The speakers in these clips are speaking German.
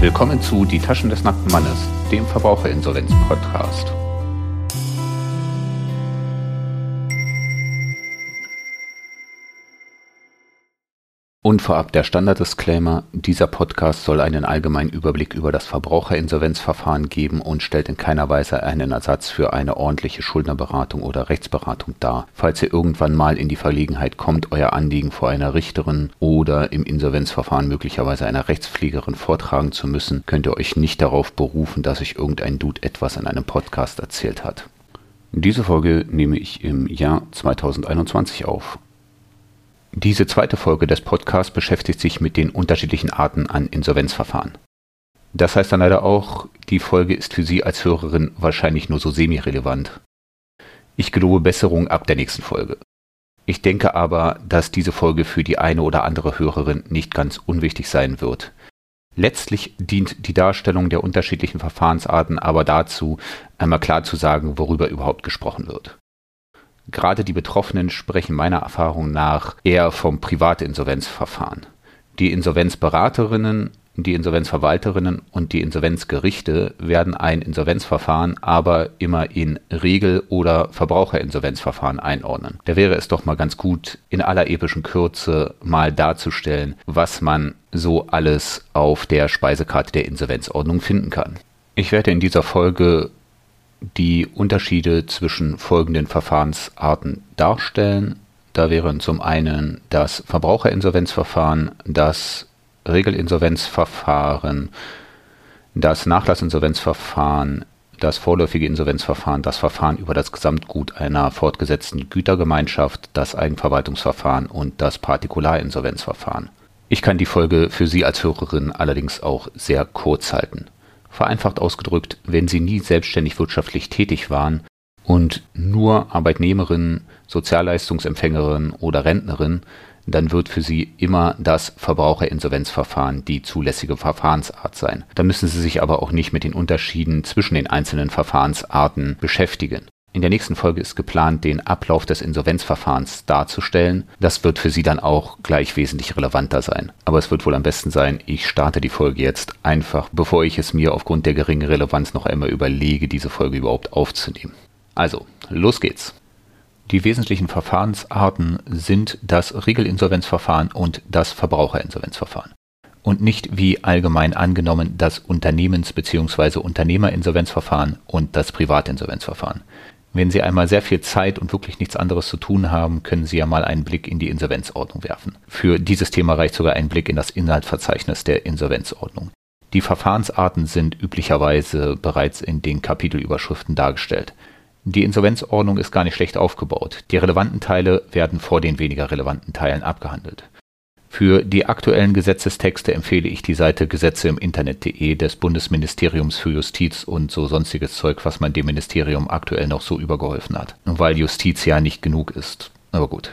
Willkommen zu Die Taschen des nackten Mannes, dem Verbraucherinsolvenz-Podcast. Und vorab der Standard-Disclaimer, dieser Podcast soll einen allgemeinen Überblick über das Verbraucherinsolvenzverfahren geben und stellt in keiner Weise einen Ersatz für eine ordentliche Schuldnerberatung oder Rechtsberatung dar. Falls ihr irgendwann mal in die Verlegenheit kommt, euer Anliegen vor einer Richterin oder im Insolvenzverfahren möglicherweise einer Rechtspflegerin vortragen zu müssen, könnt ihr euch nicht darauf berufen, dass euch irgendein Dude etwas in einem Podcast erzählt hat. Diese Folge nehme ich im Jahr 2021 auf. Diese zweite Folge des Podcasts beschäftigt sich mit den unterschiedlichen Arten an Insolvenzverfahren. Das heißt dann leider auch, die Folge ist für Sie als Hörerin wahrscheinlich nur so semi-relevant. Ich gelobe Besserung ab der nächsten Folge. Ich denke aber, dass diese Folge für die eine oder andere Hörerin nicht ganz unwichtig sein wird. Letztlich dient die Darstellung der unterschiedlichen Verfahrensarten aber dazu, einmal klar zu sagen, worüber überhaupt gesprochen wird. Gerade die Betroffenen sprechen meiner Erfahrung nach eher vom Privatinsolvenzverfahren. Die Insolvenzberaterinnen, die Insolvenzverwalterinnen und die Insolvenzgerichte werden ein Insolvenzverfahren aber immer in Regel- oder Verbraucherinsolvenzverfahren einordnen. Da wäre es doch mal ganz gut, in aller epischen Kürze mal darzustellen, was man so alles auf der Speisekarte der Insolvenzordnung finden kann. Ich werde in dieser Folge die Unterschiede zwischen folgenden Verfahrensarten darstellen. Da wären zum einen das Verbraucherinsolvenzverfahren, das Regelinsolvenzverfahren, das Nachlassinsolvenzverfahren, das vorläufige Insolvenzverfahren, das Verfahren über das Gesamtgut einer fortgesetzten Gütergemeinschaft, das Eigenverwaltungsverfahren und das Partikularinsolvenzverfahren. Ich kann die Folge für Sie als Hörerin allerdings auch sehr kurz halten. Vereinfacht ausgedrückt, wenn Sie nie selbstständig wirtschaftlich tätig waren und nur Arbeitnehmerin, Sozialleistungsempfängerin oder Rentnerin, dann wird für Sie immer das Verbraucherinsolvenzverfahren die zulässige Verfahrensart sein. Da müssen Sie sich aber auch nicht mit den Unterschieden zwischen den einzelnen Verfahrensarten beschäftigen. In der nächsten Folge ist geplant, den Ablauf des Insolvenzverfahrens darzustellen. Das wird für Sie dann auch gleich wesentlich relevanter sein. Aber es wird wohl am besten sein, ich starte die Folge jetzt einfach, bevor ich es mir aufgrund der geringen Relevanz noch einmal überlege, diese Folge überhaupt aufzunehmen. Also, los geht's. Die wesentlichen Verfahrensarten sind das Regelinsolvenzverfahren und das Verbraucherinsolvenzverfahren. Und nicht wie allgemein angenommen das Unternehmens- bzw. Unternehmerinsolvenzverfahren und das Privatinsolvenzverfahren. Wenn Sie einmal sehr viel Zeit und wirklich nichts anderes zu tun haben, können Sie ja mal einen Blick in die Insolvenzordnung werfen. Für dieses Thema reicht sogar ein Blick in das Inhaltsverzeichnis der Insolvenzordnung. Die Verfahrensarten sind üblicherweise bereits in den Kapitelüberschriften dargestellt. Die Insolvenzordnung ist gar nicht schlecht aufgebaut. Die relevanten Teile werden vor den weniger relevanten Teilen abgehandelt. Für die aktuellen Gesetzestexte empfehle ich die Seite Gesetze im Internet.de des Bundesministeriums für Justiz und so sonstiges Zeug, was man dem Ministerium aktuell noch so übergeholfen hat. Weil Justiz ja nicht genug ist. Aber gut.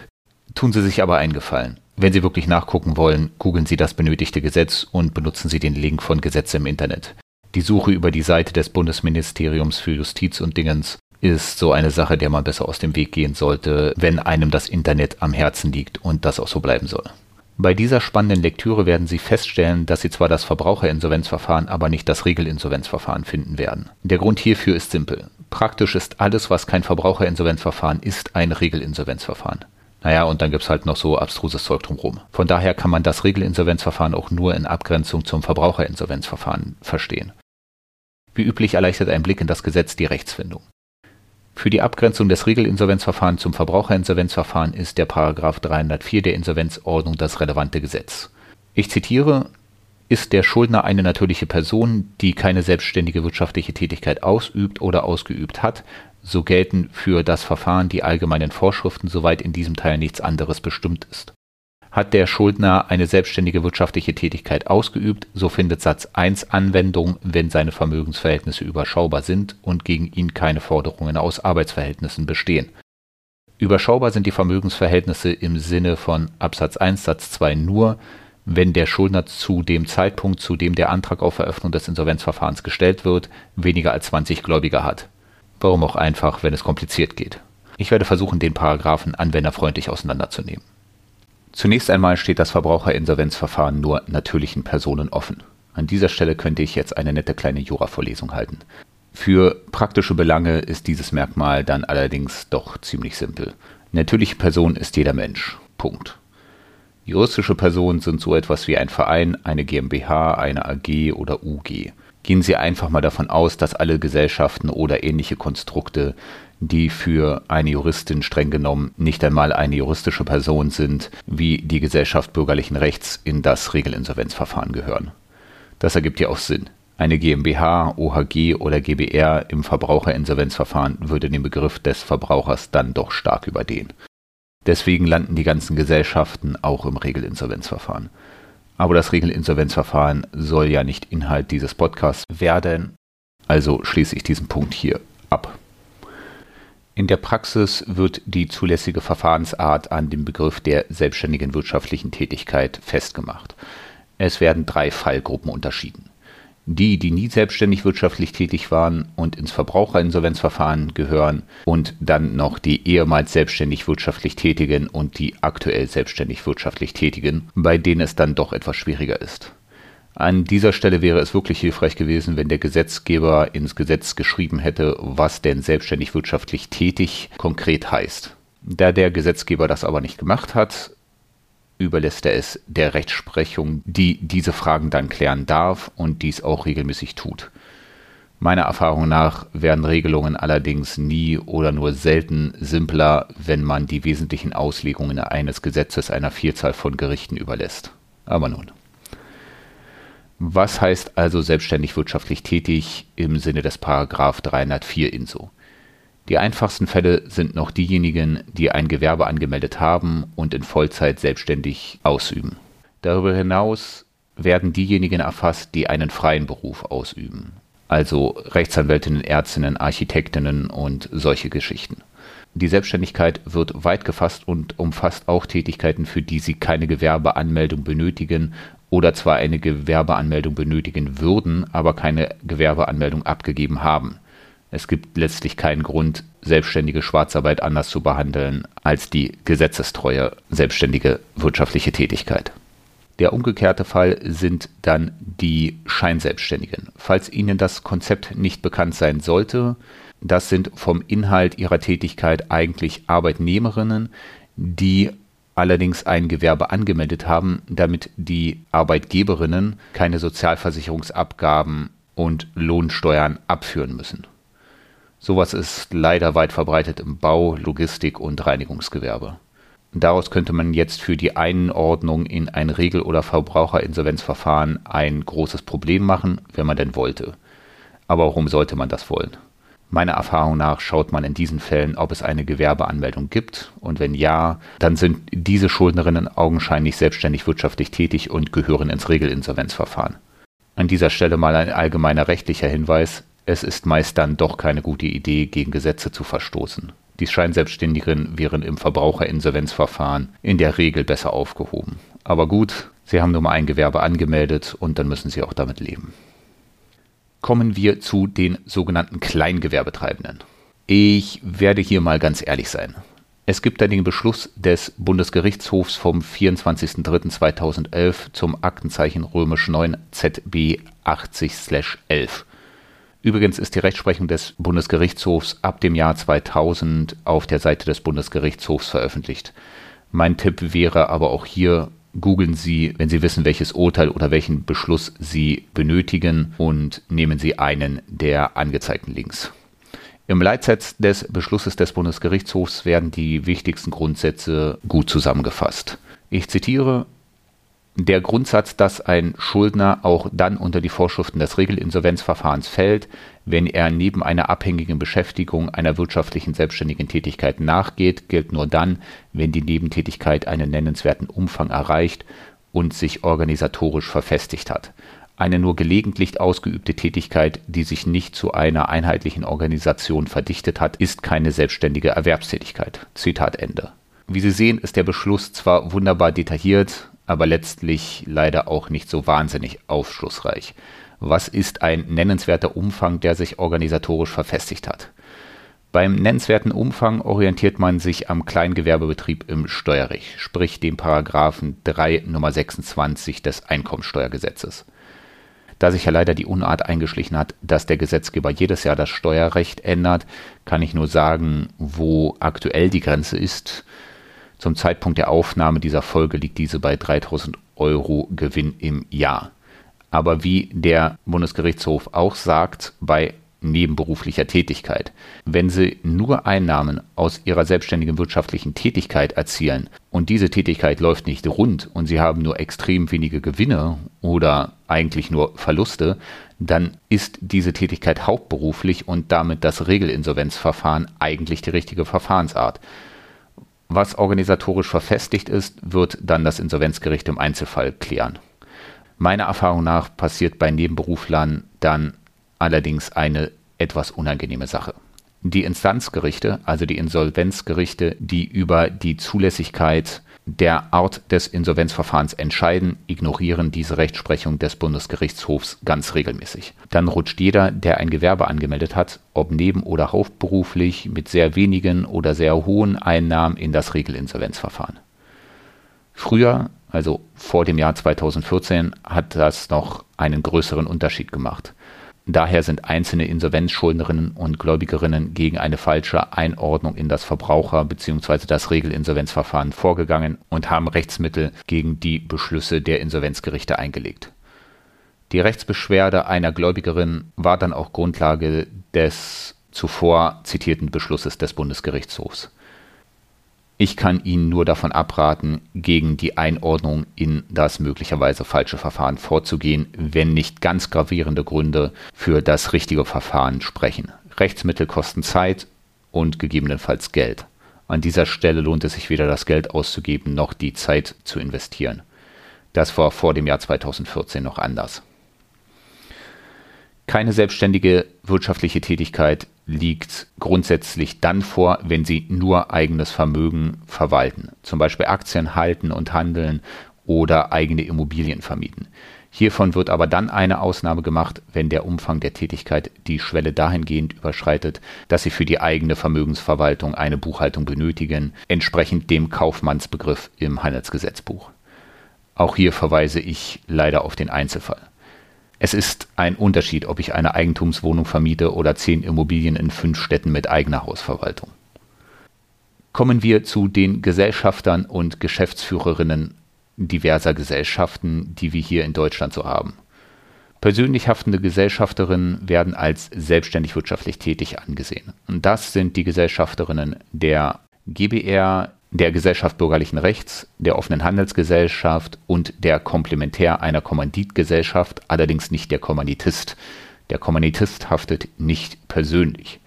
Tun Sie sich aber einen Gefallen. Wenn Sie wirklich nachgucken wollen, googeln Sie das benötigte Gesetz und benutzen Sie den Link von Gesetze im Internet. Die Suche über die Seite des Bundesministeriums für Justiz und Dingens ist so eine Sache, der man besser aus dem Weg gehen sollte, wenn einem das Internet am Herzen liegt und das auch so bleiben soll. Bei dieser spannenden Lektüre werden Sie feststellen, dass Sie zwar das Verbraucherinsolvenzverfahren, aber nicht das Regelinsolvenzverfahren finden werden. Der Grund hierfür ist simpel. Praktisch ist alles, was kein Verbraucherinsolvenzverfahren ist, ein Regelinsolvenzverfahren. Naja, und dann gibt's halt noch so abstruses Zeug drumherum. Von daher kann man das Regelinsolvenzverfahren auch nur in Abgrenzung zum Verbraucherinsolvenzverfahren verstehen. Wie üblich erleichtert ein Blick in das Gesetz die Rechtsfindung. Für die Abgrenzung des Regelinsolvenzverfahrens zum Verbraucherinsolvenzverfahren ist der Paragraph 304 der Insolvenzordnung das relevante Gesetz. Ich zitiere ist der Schuldner eine natürliche Person, die keine selbstständige wirtschaftliche Tätigkeit ausübt oder ausgeübt hat, so gelten für das Verfahren die allgemeinen Vorschriften, soweit in diesem Teil nichts anderes bestimmt ist hat der Schuldner eine selbstständige wirtschaftliche Tätigkeit ausgeübt, so findet Satz 1 Anwendung, wenn seine Vermögensverhältnisse überschaubar sind und gegen ihn keine Forderungen aus Arbeitsverhältnissen bestehen. Überschaubar sind die Vermögensverhältnisse im Sinne von Absatz 1 Satz 2 nur, wenn der Schuldner zu dem Zeitpunkt, zu dem der Antrag auf Eröffnung des Insolvenzverfahrens gestellt wird, weniger als 20 Gläubiger hat. Warum auch einfach, wenn es kompliziert geht. Ich werde versuchen, den Paragraphen anwenderfreundlich auseinanderzunehmen. Zunächst einmal steht das Verbraucherinsolvenzverfahren nur natürlichen Personen offen. An dieser Stelle könnte ich jetzt eine nette kleine Jura-Vorlesung halten. Für praktische Belange ist dieses Merkmal dann allerdings doch ziemlich simpel. Natürliche Person ist jeder Mensch. Punkt. Juristische Personen sind so etwas wie ein Verein, eine GmbH, eine AG oder UG. Gehen Sie einfach mal davon aus, dass alle Gesellschaften oder ähnliche Konstrukte, die für eine Juristin streng genommen nicht einmal eine juristische Person sind, wie die Gesellschaft bürgerlichen Rechts in das Regelinsolvenzverfahren gehören. Das ergibt ja auch Sinn. Eine GmbH, OHG oder GbR im Verbraucherinsolvenzverfahren würde den Begriff des Verbrauchers dann doch stark überdehnen. Deswegen landen die ganzen Gesellschaften auch im Regelinsolvenzverfahren. Aber das Regelinsolvenzverfahren soll ja nicht Inhalt dieses Podcasts werden, also schließe ich diesen Punkt hier ab. In der Praxis wird die zulässige Verfahrensart an dem Begriff der selbstständigen wirtschaftlichen Tätigkeit festgemacht. Es werden drei Fallgruppen unterschieden die, die nie selbstständig wirtschaftlich tätig waren und ins Verbraucherinsolvenzverfahren gehören und dann noch die ehemals selbstständig wirtschaftlich Tätigen und die aktuell selbstständig wirtschaftlich Tätigen, bei denen es dann doch etwas schwieriger ist. An dieser Stelle wäre es wirklich hilfreich gewesen, wenn der Gesetzgeber ins Gesetz geschrieben hätte, was denn selbstständig wirtschaftlich tätig konkret heißt. Da der Gesetzgeber das aber nicht gemacht hat, überlässt er es der Rechtsprechung, die diese Fragen dann klären darf und dies auch regelmäßig tut. Meiner Erfahrung nach werden Regelungen allerdings nie oder nur selten simpler, wenn man die wesentlichen Auslegungen eines Gesetzes einer Vielzahl von Gerichten überlässt. Aber nun. Was heißt also selbstständig wirtschaftlich tätig im Sinne des Paragraph 304 INSO? Die einfachsten Fälle sind noch diejenigen, die ein Gewerbe angemeldet haben und in Vollzeit selbstständig ausüben. Darüber hinaus werden diejenigen erfasst, die einen freien Beruf ausüben, also Rechtsanwältinnen, Ärztinnen, Architektinnen und solche Geschichten. Die Selbstständigkeit wird weit gefasst und umfasst auch Tätigkeiten, für die Sie keine Gewerbeanmeldung benötigen oder zwar eine Gewerbeanmeldung benötigen würden, aber keine Gewerbeanmeldung abgegeben haben. Es gibt letztlich keinen Grund, selbstständige Schwarzarbeit anders zu behandeln als die gesetzestreue selbstständige wirtschaftliche Tätigkeit. Der umgekehrte Fall sind dann die Scheinselbstständigen. Falls Ihnen das Konzept nicht bekannt sein sollte, das sind vom Inhalt ihrer Tätigkeit eigentlich Arbeitnehmerinnen, die allerdings ein Gewerbe angemeldet haben, damit die Arbeitgeberinnen keine Sozialversicherungsabgaben und Lohnsteuern abführen müssen. Sowas ist leider weit verbreitet im Bau, Logistik und Reinigungsgewerbe. Daraus könnte man jetzt für die Einordnung in ein Regel- oder Verbraucherinsolvenzverfahren ein großes Problem machen, wenn man denn wollte. Aber warum sollte man das wollen? Meiner Erfahrung nach schaut man in diesen Fällen, ob es eine Gewerbeanmeldung gibt und wenn ja, dann sind diese Schuldnerinnen augenscheinlich selbstständig wirtschaftlich tätig und gehören ins Regelinsolvenzverfahren. An dieser Stelle mal ein allgemeiner rechtlicher Hinweis es ist meist dann doch keine gute Idee, gegen Gesetze zu verstoßen. Die Scheinselbstständigen wären im Verbraucherinsolvenzverfahren in der Regel besser aufgehoben. Aber gut, sie haben nur mal ein Gewerbe angemeldet und dann müssen sie auch damit leben. Kommen wir zu den sogenannten Kleingewerbetreibenden. Ich werde hier mal ganz ehrlich sein. Es gibt da den Beschluss des Bundesgerichtshofs vom 24.03.2011 zum Aktenzeichen römisch 9 ZB 80/11. Übrigens ist die Rechtsprechung des Bundesgerichtshofs ab dem Jahr 2000 auf der Seite des Bundesgerichtshofs veröffentlicht. Mein Tipp wäre aber auch hier, googeln Sie, wenn Sie wissen, welches Urteil oder welchen Beschluss Sie benötigen und nehmen Sie einen der angezeigten Links. Im Leitsatz des Beschlusses des Bundesgerichtshofs werden die wichtigsten Grundsätze gut zusammengefasst. Ich zitiere der Grundsatz, dass ein Schuldner auch dann unter die Vorschriften des Regelinsolvenzverfahrens fällt, wenn er neben einer abhängigen Beschäftigung einer wirtschaftlichen selbstständigen Tätigkeit nachgeht, gilt nur dann, wenn die Nebentätigkeit einen nennenswerten Umfang erreicht und sich organisatorisch verfestigt hat. Eine nur gelegentlich ausgeübte Tätigkeit, die sich nicht zu einer einheitlichen Organisation verdichtet hat, ist keine selbstständige Erwerbstätigkeit. Zitat Ende. Wie Sie sehen, ist der Beschluss zwar wunderbar detailliert, aber letztlich leider auch nicht so wahnsinnig aufschlussreich. Was ist ein nennenswerter Umfang, der sich organisatorisch verfestigt hat? Beim nennenswerten Umfang orientiert man sich am Kleingewerbebetrieb im Steuerrecht, sprich dem Paragraphen 3 Nummer 26 des Einkommensteuergesetzes. Da sich ja leider die Unart eingeschlichen hat, dass der Gesetzgeber jedes Jahr das Steuerrecht ändert, kann ich nur sagen, wo aktuell die Grenze ist. Zum Zeitpunkt der Aufnahme dieser Folge liegt diese bei 3000 Euro Gewinn im Jahr. Aber wie der Bundesgerichtshof auch sagt, bei nebenberuflicher Tätigkeit. Wenn Sie nur Einnahmen aus Ihrer selbstständigen wirtschaftlichen Tätigkeit erzielen und diese Tätigkeit läuft nicht rund und Sie haben nur extrem wenige Gewinne oder eigentlich nur Verluste, dann ist diese Tätigkeit hauptberuflich und damit das Regelinsolvenzverfahren eigentlich die richtige Verfahrensart. Was organisatorisch verfestigt ist, wird dann das Insolvenzgericht im Einzelfall klären. Meiner Erfahrung nach passiert bei Nebenberuflern dann allerdings eine etwas unangenehme Sache. Die Instanzgerichte, also die Insolvenzgerichte, die über die Zulässigkeit der Art des Insolvenzverfahrens entscheiden, ignorieren diese Rechtsprechung des Bundesgerichtshofs ganz regelmäßig. Dann rutscht jeder, der ein Gewerbe angemeldet hat, ob neben- oder hauptberuflich, mit sehr wenigen oder sehr hohen Einnahmen in das Regelinsolvenzverfahren. Früher, also vor dem Jahr 2014, hat das noch einen größeren Unterschied gemacht. Daher sind einzelne Insolvenzschuldnerinnen und Gläubigerinnen gegen eine falsche Einordnung in das Verbraucher- bzw. das Regelinsolvenzverfahren vorgegangen und haben Rechtsmittel gegen die Beschlüsse der Insolvenzgerichte eingelegt. Die Rechtsbeschwerde einer Gläubigerin war dann auch Grundlage des zuvor zitierten Beschlusses des Bundesgerichtshofs. Ich kann Ihnen nur davon abraten, gegen die Einordnung in das möglicherweise falsche Verfahren vorzugehen, wenn nicht ganz gravierende Gründe für das richtige Verfahren sprechen. Rechtsmittel kosten Zeit und gegebenenfalls Geld. An dieser Stelle lohnt es sich weder das Geld auszugeben noch die Zeit zu investieren. Das war vor dem Jahr 2014 noch anders. Keine selbstständige wirtschaftliche Tätigkeit liegt grundsätzlich dann vor, wenn Sie nur eigenes Vermögen verwalten, zum Beispiel Aktien halten und handeln oder eigene Immobilien vermieten. Hiervon wird aber dann eine Ausnahme gemacht, wenn der Umfang der Tätigkeit die Schwelle dahingehend überschreitet, dass Sie für die eigene Vermögensverwaltung eine Buchhaltung benötigen, entsprechend dem Kaufmannsbegriff im Handelsgesetzbuch. Auch hier verweise ich leider auf den Einzelfall. Es ist ein Unterschied, ob ich eine Eigentumswohnung vermiete oder zehn Immobilien in fünf Städten mit eigener Hausverwaltung. Kommen wir zu den Gesellschaftern und Geschäftsführerinnen diverser Gesellschaften, die wir hier in Deutschland so haben. Persönlich haftende Gesellschafterinnen werden als selbstständig wirtschaftlich tätig angesehen. Und das sind die Gesellschafterinnen der GBR, der Gesellschaft bürgerlichen Rechts, der offenen Handelsgesellschaft und der Komplementär einer Kommanditgesellschaft, allerdings nicht der Kommanditist. Der Kommanditist haftet nicht persönlich.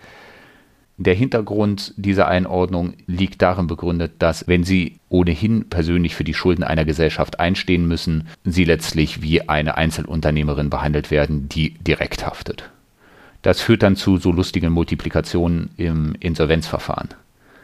Der Hintergrund dieser Einordnung liegt darin begründet, dass wenn Sie ohnehin persönlich für die Schulden einer Gesellschaft einstehen müssen, Sie letztlich wie eine Einzelunternehmerin behandelt werden, die direkt haftet. Das führt dann zu so lustigen Multiplikationen im Insolvenzverfahren.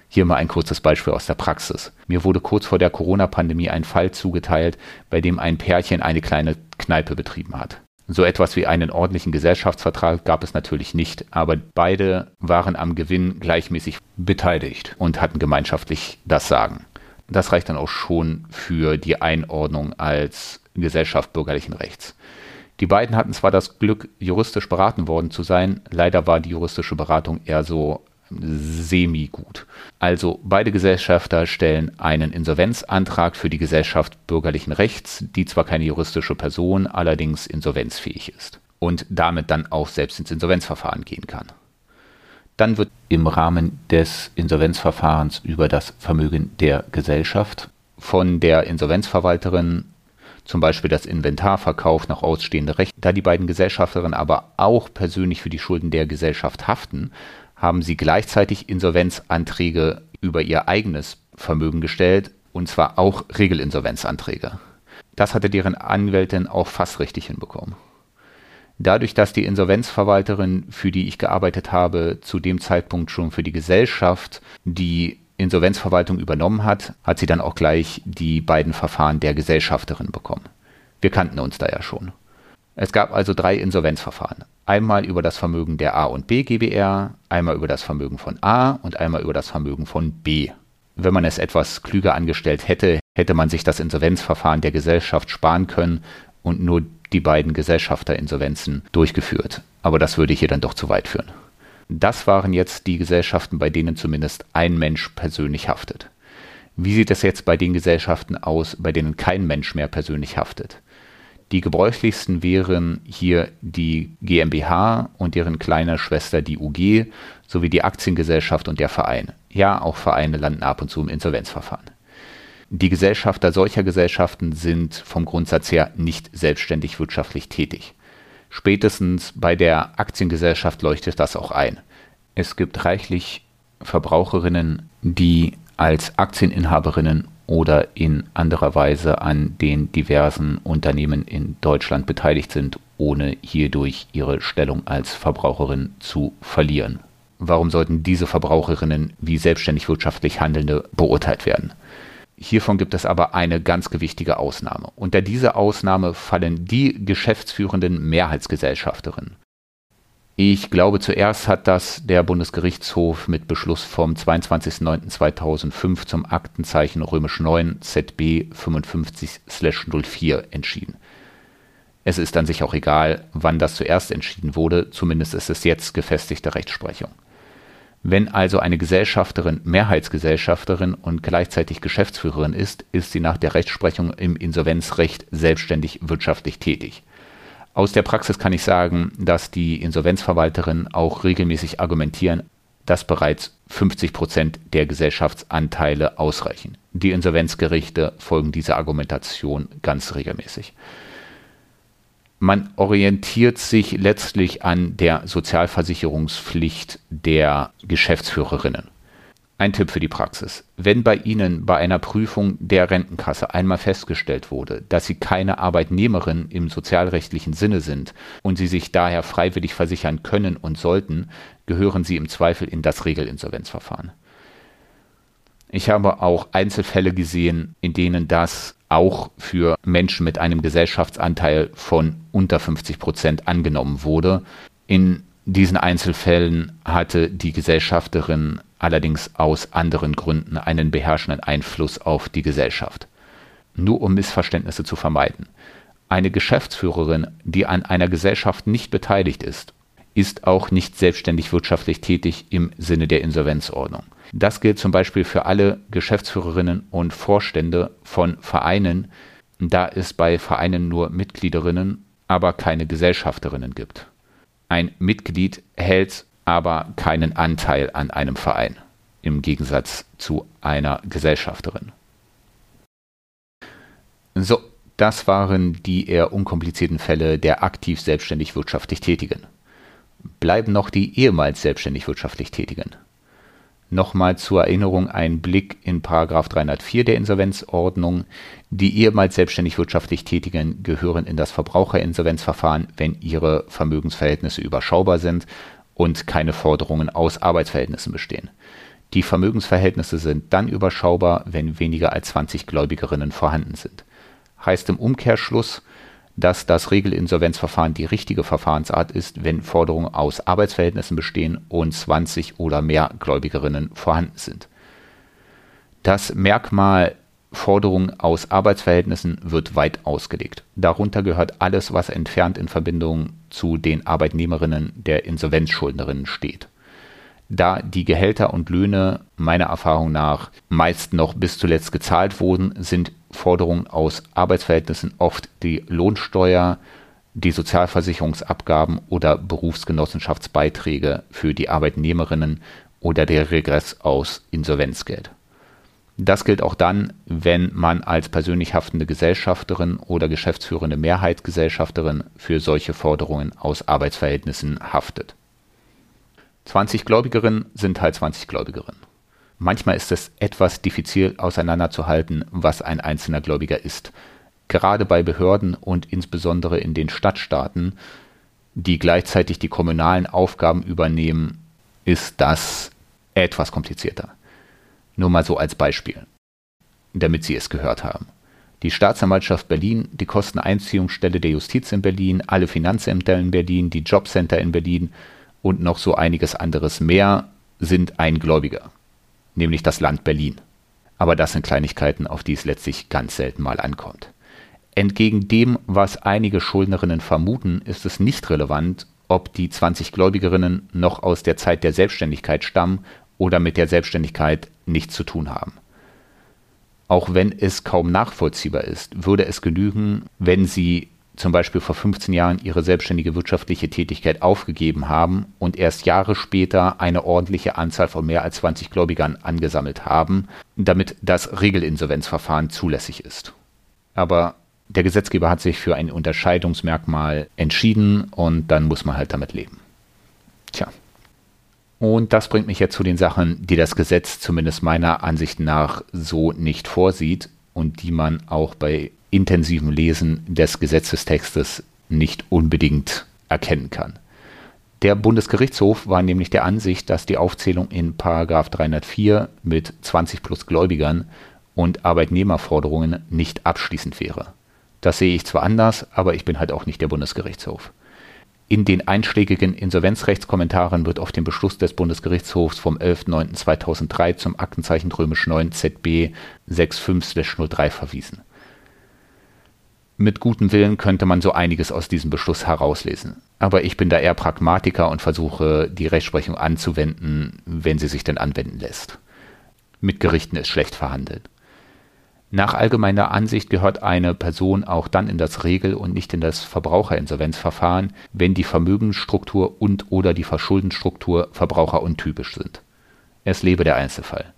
Hier mal ein kurzes Beispiel aus der Praxis. Mir wurde kurz vor der Corona-Pandemie ein Fall zugeteilt, bei dem ein Pärchen eine kleine Kneipe betrieben hat. So etwas wie einen ordentlichen Gesellschaftsvertrag gab es natürlich nicht, aber beide waren am Gewinn gleichmäßig beteiligt und hatten gemeinschaftlich das Sagen. Das reicht dann auch schon für die Einordnung als Gesellschaft bürgerlichen Rechts. Die beiden hatten zwar das Glück, juristisch beraten worden zu sein, leider war die juristische Beratung eher so semi-gut. Also beide Gesellschafter stellen einen Insolvenzantrag für die Gesellschaft bürgerlichen Rechts, die zwar keine juristische Person, allerdings insolvenzfähig ist und damit dann auch selbst ins Insolvenzverfahren gehen kann. Dann wird im Rahmen des Insolvenzverfahrens über das Vermögen der Gesellschaft von der Insolvenzverwalterin zum Beispiel das Inventar verkauft nach ausstehende Rechte. Da die beiden Gesellschafterinnen aber auch persönlich für die Schulden der Gesellschaft haften, haben sie gleichzeitig Insolvenzanträge über ihr eigenes Vermögen gestellt, und zwar auch Regelinsolvenzanträge. Das hatte deren Anwältin auch fast richtig hinbekommen. Dadurch, dass die Insolvenzverwalterin, für die ich gearbeitet habe, zu dem Zeitpunkt schon für die Gesellschaft die Insolvenzverwaltung übernommen hat, hat sie dann auch gleich die beiden Verfahren der Gesellschafterin bekommen. Wir kannten uns da ja schon. Es gab also drei Insolvenzverfahren. Einmal über das Vermögen der A und B GbR, einmal über das Vermögen von A und einmal über das Vermögen von B. Wenn man es etwas klüger angestellt hätte, hätte man sich das Insolvenzverfahren der Gesellschaft sparen können und nur die beiden Gesellschafterinsolvenzen durchgeführt. Aber das würde hier dann doch zu weit führen. Das waren jetzt die Gesellschaften, bei denen zumindest ein Mensch persönlich haftet. Wie sieht es jetzt bei den Gesellschaften aus, bei denen kein Mensch mehr persönlich haftet? Die gebräuchlichsten wären hier die GmbH und deren kleine Schwester die UG sowie die Aktiengesellschaft und der Verein. Ja, auch Vereine landen ab und zu im Insolvenzverfahren. Die Gesellschafter solcher Gesellschaften sind vom Grundsatz her nicht selbstständig wirtschaftlich tätig. Spätestens bei der Aktiengesellschaft leuchtet das auch ein. Es gibt reichlich Verbraucherinnen, die als Aktieninhaberinnen oder in anderer Weise an den diversen Unternehmen in Deutschland beteiligt sind, ohne hierdurch ihre Stellung als Verbraucherin zu verlieren. Warum sollten diese Verbraucherinnen wie selbstständig wirtschaftlich Handelnde beurteilt werden? Hiervon gibt es aber eine ganz gewichtige Ausnahme. Unter diese Ausnahme fallen die geschäftsführenden Mehrheitsgesellschafterinnen. Ich glaube, zuerst hat das der Bundesgerichtshof mit Beschluss vom 22.09.2005 zum Aktenzeichen römisch 9 ZB 55/04 entschieden. Es ist an sich auch egal, wann das zuerst entschieden wurde, zumindest ist es jetzt gefestigte Rechtsprechung. Wenn also eine Gesellschafterin Mehrheitsgesellschafterin und gleichzeitig Geschäftsführerin ist, ist sie nach der Rechtsprechung im Insolvenzrecht selbstständig wirtschaftlich tätig. Aus der Praxis kann ich sagen, dass die Insolvenzverwalterinnen auch regelmäßig argumentieren, dass bereits 50 Prozent der Gesellschaftsanteile ausreichen. Die Insolvenzgerichte folgen dieser Argumentation ganz regelmäßig. Man orientiert sich letztlich an der Sozialversicherungspflicht der Geschäftsführerinnen. Ein Tipp für die Praxis. Wenn bei Ihnen bei einer Prüfung der Rentenkasse einmal festgestellt wurde, dass Sie keine Arbeitnehmerin im sozialrechtlichen Sinne sind und Sie sich daher freiwillig versichern können und sollten, gehören Sie im Zweifel in das Regelinsolvenzverfahren. Ich habe auch Einzelfälle gesehen, in denen das auch für Menschen mit einem Gesellschaftsanteil von unter 50 Prozent angenommen wurde. In diesen Einzelfällen hatte die Gesellschafterin allerdings aus anderen Gründen einen beherrschenden Einfluss auf die Gesellschaft. Nur um Missverständnisse zu vermeiden. Eine Geschäftsführerin, die an einer Gesellschaft nicht beteiligt ist, ist auch nicht selbstständig wirtschaftlich tätig im Sinne der Insolvenzordnung. Das gilt zum Beispiel für alle Geschäftsführerinnen und Vorstände von Vereinen, da es bei Vereinen nur Mitgliederinnen, aber keine Gesellschafterinnen gibt. Ein Mitglied hält aber keinen Anteil an einem Verein, im Gegensatz zu einer Gesellschafterin. So, das waren die eher unkomplizierten Fälle der aktiv selbstständig wirtschaftlich Tätigen. Bleiben noch die ehemals selbstständig wirtschaftlich Tätigen. Nochmal zur Erinnerung ein Blick in 304 der Insolvenzordnung. Die ehemals selbstständig wirtschaftlich Tätigen gehören in das Verbraucherinsolvenzverfahren, wenn ihre Vermögensverhältnisse überschaubar sind und keine Forderungen aus Arbeitsverhältnissen bestehen. Die Vermögensverhältnisse sind dann überschaubar, wenn weniger als 20 Gläubigerinnen vorhanden sind. Heißt im Umkehrschluss, dass das Regelinsolvenzverfahren die richtige Verfahrensart ist, wenn Forderungen aus Arbeitsverhältnissen bestehen und 20 oder mehr Gläubigerinnen vorhanden sind. Das Merkmal Forderungen aus Arbeitsverhältnissen wird weit ausgelegt. Darunter gehört alles, was entfernt in Verbindung zu den Arbeitnehmerinnen der Insolvenzschuldnerinnen steht. Da die Gehälter und Löhne meiner Erfahrung nach meist noch bis zuletzt gezahlt wurden, sind Forderungen aus Arbeitsverhältnissen oft die Lohnsteuer, die Sozialversicherungsabgaben oder Berufsgenossenschaftsbeiträge für die Arbeitnehmerinnen oder der Regress aus Insolvenzgeld. Das gilt auch dann, wenn man als persönlich haftende Gesellschafterin oder geschäftsführende Mehrheitsgesellschafterin für solche Forderungen aus Arbeitsverhältnissen haftet. 20 Gläubigerinnen sind halt 20 Gläubigerinnen. Manchmal ist es etwas diffizil auseinanderzuhalten, was ein einzelner Gläubiger ist. Gerade bei Behörden und insbesondere in den Stadtstaaten, die gleichzeitig die kommunalen Aufgaben übernehmen, ist das etwas komplizierter. Nur mal so als Beispiel, damit Sie es gehört haben. Die Staatsanwaltschaft Berlin, die Kosteneinziehungsstelle der Justiz in Berlin, alle Finanzämter in Berlin, die Jobcenter in Berlin und noch so einiges anderes mehr sind ein Gläubiger nämlich das Land Berlin. Aber das sind Kleinigkeiten, auf die es letztlich ganz selten mal ankommt. Entgegen dem, was einige Schuldnerinnen vermuten, ist es nicht relevant, ob die 20 Gläubigerinnen noch aus der Zeit der Selbstständigkeit stammen oder mit der Selbstständigkeit nichts zu tun haben. Auch wenn es kaum nachvollziehbar ist, würde es genügen, wenn sie zum Beispiel vor 15 Jahren ihre selbstständige wirtschaftliche Tätigkeit aufgegeben haben und erst Jahre später eine ordentliche Anzahl von mehr als 20 Gläubigern angesammelt haben, damit das Regelinsolvenzverfahren zulässig ist. Aber der Gesetzgeber hat sich für ein Unterscheidungsmerkmal entschieden und dann muss man halt damit leben. Tja. Und das bringt mich jetzt zu den Sachen, die das Gesetz zumindest meiner Ansicht nach so nicht vorsieht und die man auch bei intensivem Lesen des Gesetzestextes nicht unbedingt erkennen kann. Der Bundesgerichtshof war nämlich der Ansicht, dass die Aufzählung in 304 mit 20 plus Gläubigern und Arbeitnehmerforderungen nicht abschließend wäre. Das sehe ich zwar anders, aber ich bin halt auch nicht der Bundesgerichtshof. In den einschlägigen Insolvenzrechtskommentaren wird auf den Beschluss des Bundesgerichtshofs vom 11.09.2003 zum Aktenzeichen römisch 9 ZB 65-03 verwiesen. Mit gutem Willen könnte man so einiges aus diesem Beschluss herauslesen. Aber ich bin da eher Pragmatiker und versuche, die Rechtsprechung anzuwenden, wenn sie sich denn anwenden lässt. Mit Gerichten ist schlecht verhandelt. Nach allgemeiner Ansicht gehört eine Person auch dann in das Regel- und nicht in das Verbraucherinsolvenzverfahren, wenn die Vermögensstruktur und/oder die Verschuldensstruktur verbraucheruntypisch sind. Es lebe der Einzelfall.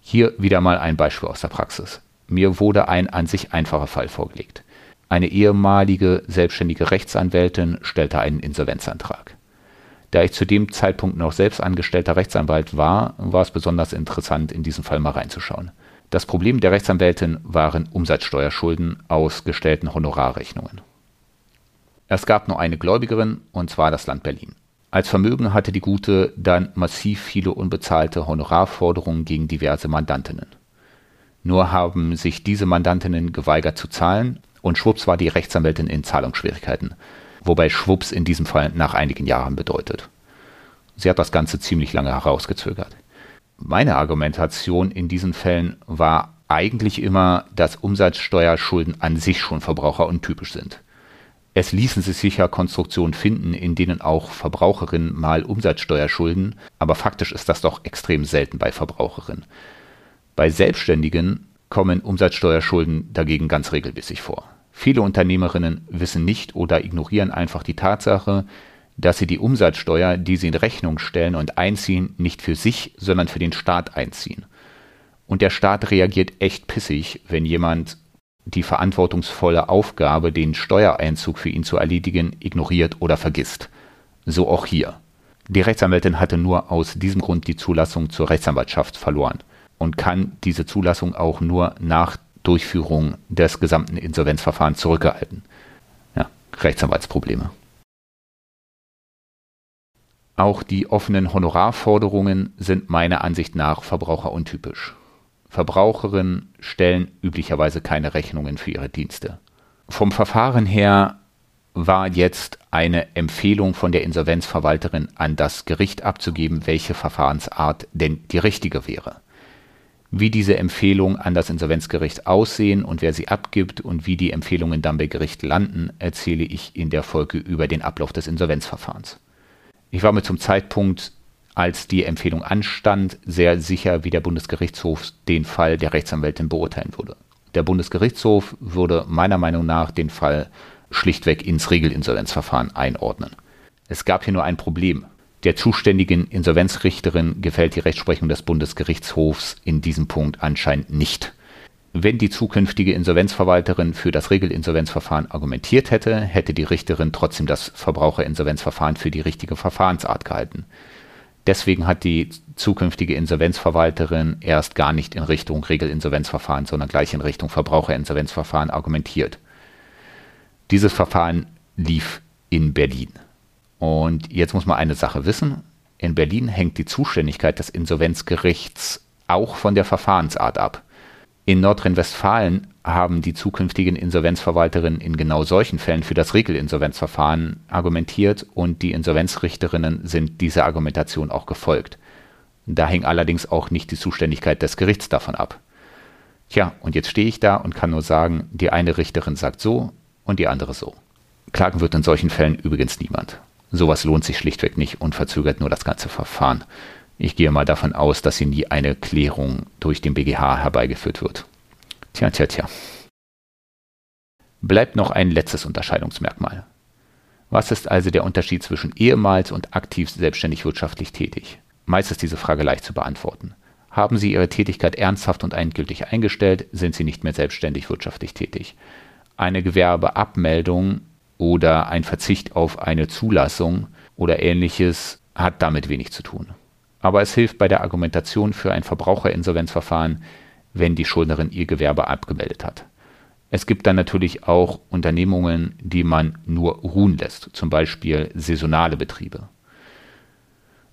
Hier wieder mal ein Beispiel aus der Praxis. Mir wurde ein an sich einfacher Fall vorgelegt. Eine ehemalige selbstständige Rechtsanwältin stellte einen Insolvenzantrag. Da ich zu dem Zeitpunkt noch selbst angestellter Rechtsanwalt war, war es besonders interessant, in diesen Fall mal reinzuschauen. Das Problem der Rechtsanwältin waren Umsatzsteuerschulden aus gestellten Honorarrechnungen. Es gab nur eine Gläubigerin, und zwar das Land Berlin. Als Vermögen hatte die Gute dann massiv viele unbezahlte Honorarforderungen gegen diverse Mandantinnen. Nur haben sich diese Mandantinnen geweigert zu zahlen und schwupps war die Rechtsanwältin in Zahlungsschwierigkeiten, wobei schwupps in diesem Fall nach einigen Jahren bedeutet. Sie hat das Ganze ziemlich lange herausgezögert. Meine Argumentation in diesen Fällen war eigentlich immer, dass Umsatzsteuerschulden an sich schon verbraucheruntypisch sind. Es ließen sich sicher Konstruktionen finden, in denen auch Verbraucherinnen mal Umsatzsteuer schulden, aber faktisch ist das doch extrem selten bei Verbraucherinnen. Bei Selbstständigen kommen Umsatzsteuerschulden dagegen ganz regelmäßig vor. Viele Unternehmerinnen wissen nicht oder ignorieren einfach die Tatsache, dass sie die Umsatzsteuer, die sie in Rechnung stellen und einziehen, nicht für sich, sondern für den Staat einziehen. Und der Staat reagiert echt pissig, wenn jemand die verantwortungsvolle Aufgabe, den Steuereinzug für ihn zu erledigen, ignoriert oder vergisst. So auch hier. Die Rechtsanwältin hatte nur aus diesem Grund die Zulassung zur Rechtsanwaltschaft verloren und kann diese Zulassung auch nur nach Durchführung des gesamten Insolvenzverfahrens zurückgehalten. Ja, Rechtsanwaltsprobleme. Auch die offenen Honorarforderungen sind meiner Ansicht nach verbraucheruntypisch. Verbraucherinnen stellen üblicherweise keine Rechnungen für ihre Dienste. Vom Verfahren her war jetzt eine Empfehlung von der Insolvenzverwalterin an das Gericht abzugeben, welche Verfahrensart denn die richtige wäre. Wie diese Empfehlungen an das Insolvenzgericht aussehen und wer sie abgibt und wie die Empfehlungen dann bei Gericht landen, erzähle ich in der Folge über den Ablauf des Insolvenzverfahrens. Ich war mir zum Zeitpunkt, als die Empfehlung anstand, sehr sicher, wie der Bundesgerichtshof den Fall der Rechtsanwältin beurteilen würde. Der Bundesgerichtshof würde meiner Meinung nach den Fall schlichtweg ins Regelinsolvenzverfahren einordnen. Es gab hier nur ein Problem. Der zuständigen Insolvenzrichterin gefällt die Rechtsprechung des Bundesgerichtshofs in diesem Punkt anscheinend nicht. Wenn die zukünftige Insolvenzverwalterin für das Regelinsolvenzverfahren argumentiert hätte, hätte die Richterin trotzdem das Verbraucherinsolvenzverfahren für die richtige Verfahrensart gehalten. Deswegen hat die zukünftige Insolvenzverwalterin erst gar nicht in Richtung Regelinsolvenzverfahren, sondern gleich in Richtung Verbraucherinsolvenzverfahren argumentiert. Dieses Verfahren lief in Berlin. Und jetzt muss man eine Sache wissen. In Berlin hängt die Zuständigkeit des Insolvenzgerichts auch von der Verfahrensart ab. In Nordrhein-Westfalen haben die zukünftigen Insolvenzverwalterinnen in genau solchen Fällen für das Regelinsolvenzverfahren argumentiert und die Insolvenzrichterinnen sind dieser Argumentation auch gefolgt. Da hing allerdings auch nicht die Zuständigkeit des Gerichts davon ab. Tja, und jetzt stehe ich da und kann nur sagen, die eine Richterin sagt so und die andere so. Klagen wird in solchen Fällen übrigens niemand. Sowas lohnt sich schlichtweg nicht und verzögert nur das ganze Verfahren. Ich gehe mal davon aus, dass hier nie eine Klärung durch den BGH herbeigeführt wird. Tja, tja, tja. Bleibt noch ein letztes Unterscheidungsmerkmal. Was ist also der Unterschied zwischen ehemals und aktiv selbstständig wirtschaftlich tätig? Meist ist diese Frage leicht zu beantworten. Haben Sie Ihre Tätigkeit ernsthaft und endgültig eingestellt, sind Sie nicht mehr selbstständig wirtschaftlich tätig. Eine Gewerbeabmeldung oder ein Verzicht auf eine Zulassung oder ähnliches hat damit wenig zu tun. Aber es hilft bei der Argumentation für ein Verbraucherinsolvenzverfahren, wenn die Schuldnerin ihr Gewerbe abgemeldet hat. Es gibt dann natürlich auch Unternehmungen, die man nur ruhen lässt, zum Beispiel saisonale Betriebe.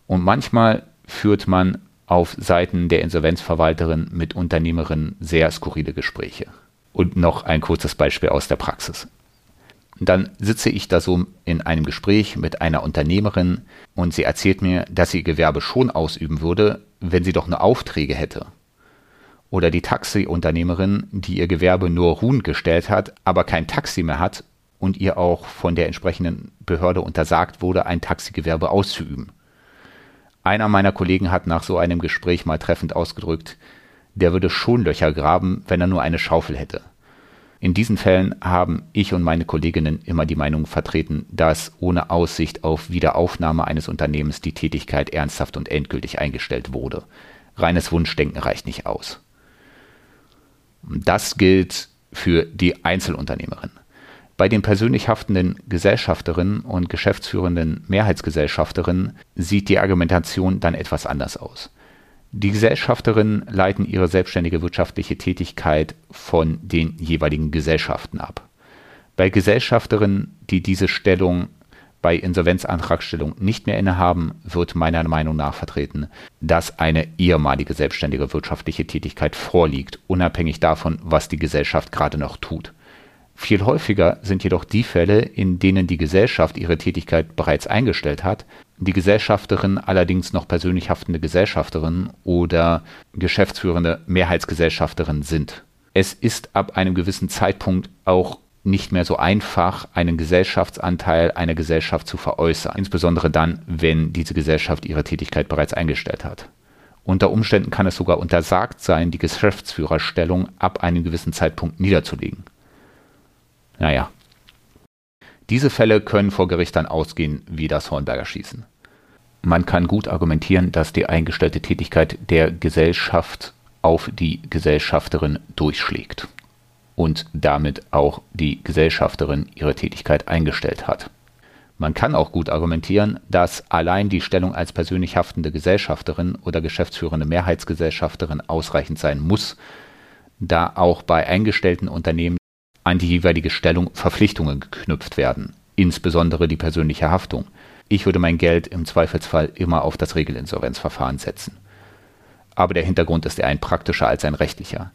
Und manchmal führt man auf Seiten der Insolvenzverwalterin mit Unternehmerinnen sehr skurrile Gespräche. Und noch ein kurzes Beispiel aus der Praxis. Dann sitze ich da so in einem Gespräch mit einer Unternehmerin und sie erzählt mir, dass sie ihr Gewerbe schon ausüben würde, wenn sie doch nur Aufträge hätte oder die Taxiunternehmerin, die ihr Gewerbe nur ruhend gestellt hat, aber kein Taxi mehr hat und ihr auch von der entsprechenden Behörde untersagt wurde, ein Taxigewerbe auszuüben. Einer meiner Kollegen hat nach so einem Gespräch mal treffend ausgedrückt, der würde schon Löcher graben, wenn er nur eine Schaufel hätte. In diesen Fällen haben ich und meine Kolleginnen immer die Meinung vertreten, dass ohne Aussicht auf Wiederaufnahme eines Unternehmens die Tätigkeit ernsthaft und endgültig eingestellt wurde. Reines Wunschdenken reicht nicht aus. Das gilt für die Einzelunternehmerin. Bei den persönlich haftenden Gesellschafterinnen und geschäftsführenden Mehrheitsgesellschafterinnen sieht die Argumentation dann etwas anders aus. Die Gesellschafterinnen leiten ihre selbstständige wirtschaftliche Tätigkeit von den jeweiligen Gesellschaften ab. Bei Gesellschafterinnen, die diese Stellung bei Insolvenzantragstellung nicht mehr innehaben, wird meiner Meinung nach vertreten, dass eine ehemalige selbstständige wirtschaftliche Tätigkeit vorliegt, unabhängig davon, was die Gesellschaft gerade noch tut. Viel häufiger sind jedoch die Fälle, in denen die Gesellschaft ihre Tätigkeit bereits eingestellt hat, die Gesellschafterin allerdings noch persönlich haftende Gesellschafterin oder geschäftsführende Mehrheitsgesellschafterin sind. Es ist ab einem gewissen Zeitpunkt auch nicht mehr so einfach, einen Gesellschaftsanteil einer Gesellschaft zu veräußern, insbesondere dann, wenn diese Gesellschaft ihre Tätigkeit bereits eingestellt hat. Unter Umständen kann es sogar untersagt sein, die Geschäftsführerstellung ab einem gewissen Zeitpunkt niederzulegen. Naja. Diese Fälle können vor Gericht dann ausgehen wie das Hornberger Schießen. Man kann gut argumentieren, dass die eingestellte Tätigkeit der Gesellschaft auf die Gesellschafterin durchschlägt und damit auch die Gesellschafterin ihre Tätigkeit eingestellt hat. Man kann auch gut argumentieren, dass allein die Stellung als persönlich haftende Gesellschafterin oder geschäftsführende Mehrheitsgesellschafterin ausreichend sein muss, da auch bei eingestellten Unternehmen an die jeweilige Stellung Verpflichtungen geknüpft werden, insbesondere die persönliche Haftung. Ich würde mein Geld im Zweifelsfall immer auf das Regelinsolvenzverfahren setzen. Aber der Hintergrund ist eher ein praktischer als ein rechtlicher.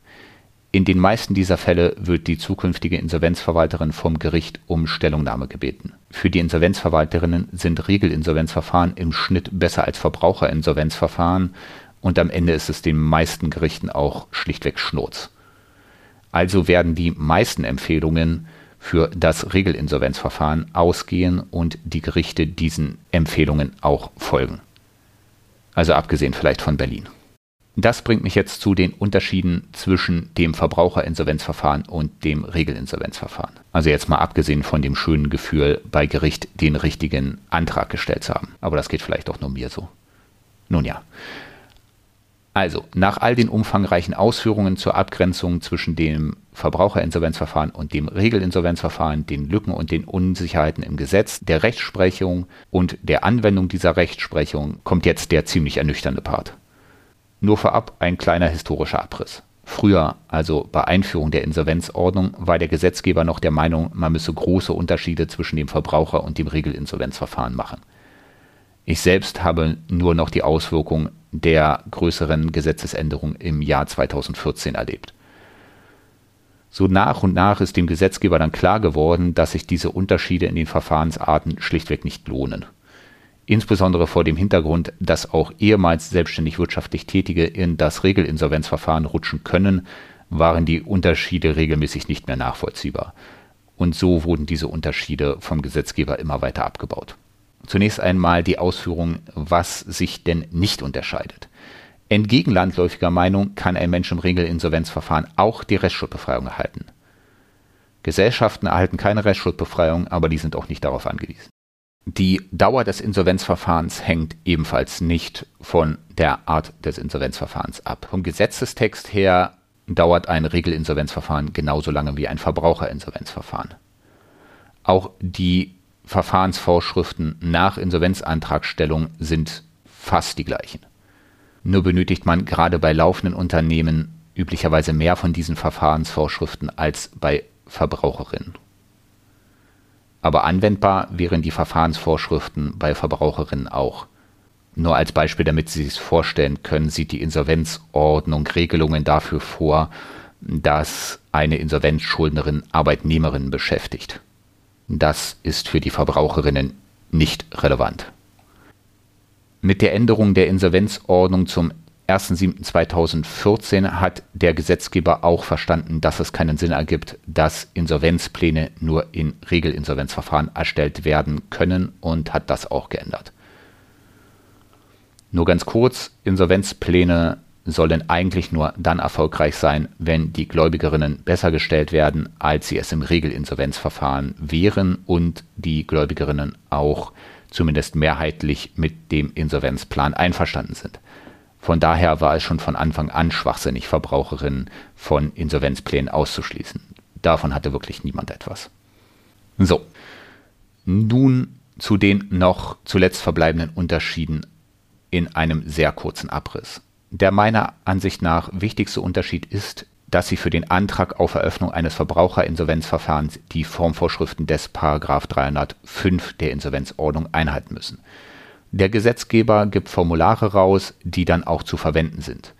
In den meisten dieser Fälle wird die zukünftige Insolvenzverwalterin vom Gericht um Stellungnahme gebeten. Für die Insolvenzverwalterinnen sind Regelinsolvenzverfahren im Schnitt besser als Verbraucherinsolvenzverfahren und am Ende ist es den meisten Gerichten auch schlichtweg Schnurz. Also werden die meisten Empfehlungen für das Regelinsolvenzverfahren ausgehen und die Gerichte diesen Empfehlungen auch folgen. Also abgesehen vielleicht von Berlin. Das bringt mich jetzt zu den Unterschieden zwischen dem Verbraucherinsolvenzverfahren und dem Regelinsolvenzverfahren. Also jetzt mal abgesehen von dem schönen Gefühl, bei Gericht den richtigen Antrag gestellt zu haben. Aber das geht vielleicht auch nur mir so. Nun ja. Also, nach all den umfangreichen Ausführungen zur Abgrenzung zwischen dem Verbraucherinsolvenzverfahren und dem Regelinsolvenzverfahren, den Lücken und den Unsicherheiten im Gesetz, der Rechtsprechung und der Anwendung dieser Rechtsprechung kommt jetzt der ziemlich ernüchternde Part. Nur vorab ein kleiner historischer Abriss. Früher, also bei Einführung der Insolvenzordnung, war der Gesetzgeber noch der Meinung, man müsse große Unterschiede zwischen dem Verbraucher und dem Regelinsolvenzverfahren machen. Ich selbst habe nur noch die Auswirkungen der größeren Gesetzesänderung im Jahr 2014 erlebt. So nach und nach ist dem Gesetzgeber dann klar geworden, dass sich diese Unterschiede in den Verfahrensarten schlichtweg nicht lohnen insbesondere vor dem Hintergrund, dass auch ehemals selbstständig wirtschaftlich Tätige in das Regelinsolvenzverfahren rutschen können, waren die Unterschiede regelmäßig nicht mehr nachvollziehbar. Und so wurden diese Unterschiede vom Gesetzgeber immer weiter abgebaut. Zunächst einmal die Ausführung, was sich denn nicht unterscheidet. Entgegen landläufiger Meinung kann ein Mensch im Regelinsolvenzverfahren auch die Restschuldbefreiung erhalten. Gesellschaften erhalten keine Restschuldbefreiung, aber die sind auch nicht darauf angewiesen. Die Dauer des Insolvenzverfahrens hängt ebenfalls nicht von der Art des Insolvenzverfahrens ab. Vom Gesetzestext her dauert ein Regelinsolvenzverfahren genauso lange wie ein Verbraucherinsolvenzverfahren. Auch die Verfahrensvorschriften nach Insolvenzantragstellung sind fast die gleichen. Nur benötigt man gerade bei laufenden Unternehmen üblicherweise mehr von diesen Verfahrensvorschriften als bei Verbraucherinnen. Aber anwendbar wären die Verfahrensvorschriften bei Verbraucherinnen auch. Nur als Beispiel, damit Sie sich vorstellen können, sieht die Insolvenzordnung Regelungen dafür vor, dass eine Insolvenzschuldnerin Arbeitnehmerinnen beschäftigt. Das ist für die Verbraucherinnen nicht relevant. Mit der Änderung der Insolvenzordnung zum 1.7.2014 hat der Gesetzgeber auch verstanden, dass es keinen Sinn ergibt, dass Insolvenzpläne nur in Regelinsolvenzverfahren erstellt werden können und hat das auch geändert. Nur ganz kurz, Insolvenzpläne sollen eigentlich nur dann erfolgreich sein, wenn die Gläubigerinnen besser gestellt werden, als sie es im Regelinsolvenzverfahren wären und die Gläubigerinnen auch zumindest mehrheitlich mit dem Insolvenzplan einverstanden sind. Von daher war es schon von Anfang an schwachsinnig, Verbraucherinnen von Insolvenzplänen auszuschließen. Davon hatte wirklich niemand etwas. So, nun zu den noch zuletzt verbleibenden Unterschieden in einem sehr kurzen Abriss. Der meiner Ansicht nach wichtigste Unterschied ist, dass sie für den Antrag auf Eröffnung eines Verbraucherinsolvenzverfahrens die Formvorschriften des § 305 der Insolvenzordnung einhalten müssen. Der Gesetzgeber gibt Formulare raus, die dann auch zu verwenden sind.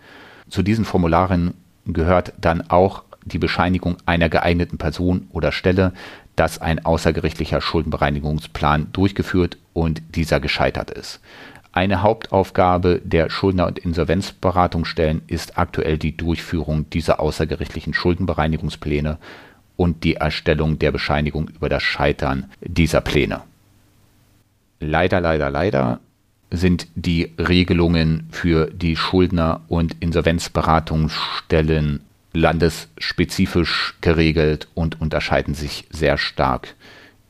Zu diesen Formularen gehört dann auch die Bescheinigung einer geeigneten Person oder Stelle, dass ein außergerichtlicher Schuldenbereinigungsplan durchgeführt und dieser gescheitert ist. Eine Hauptaufgabe der Schuldner- und Insolvenzberatungsstellen ist aktuell die Durchführung dieser außergerichtlichen Schuldenbereinigungspläne und die Erstellung der Bescheinigung über das Scheitern dieser Pläne. Leider, leider, leider sind die Regelungen für die Schuldner- und Insolvenzberatungsstellen landesspezifisch geregelt und unterscheiden sich sehr stark.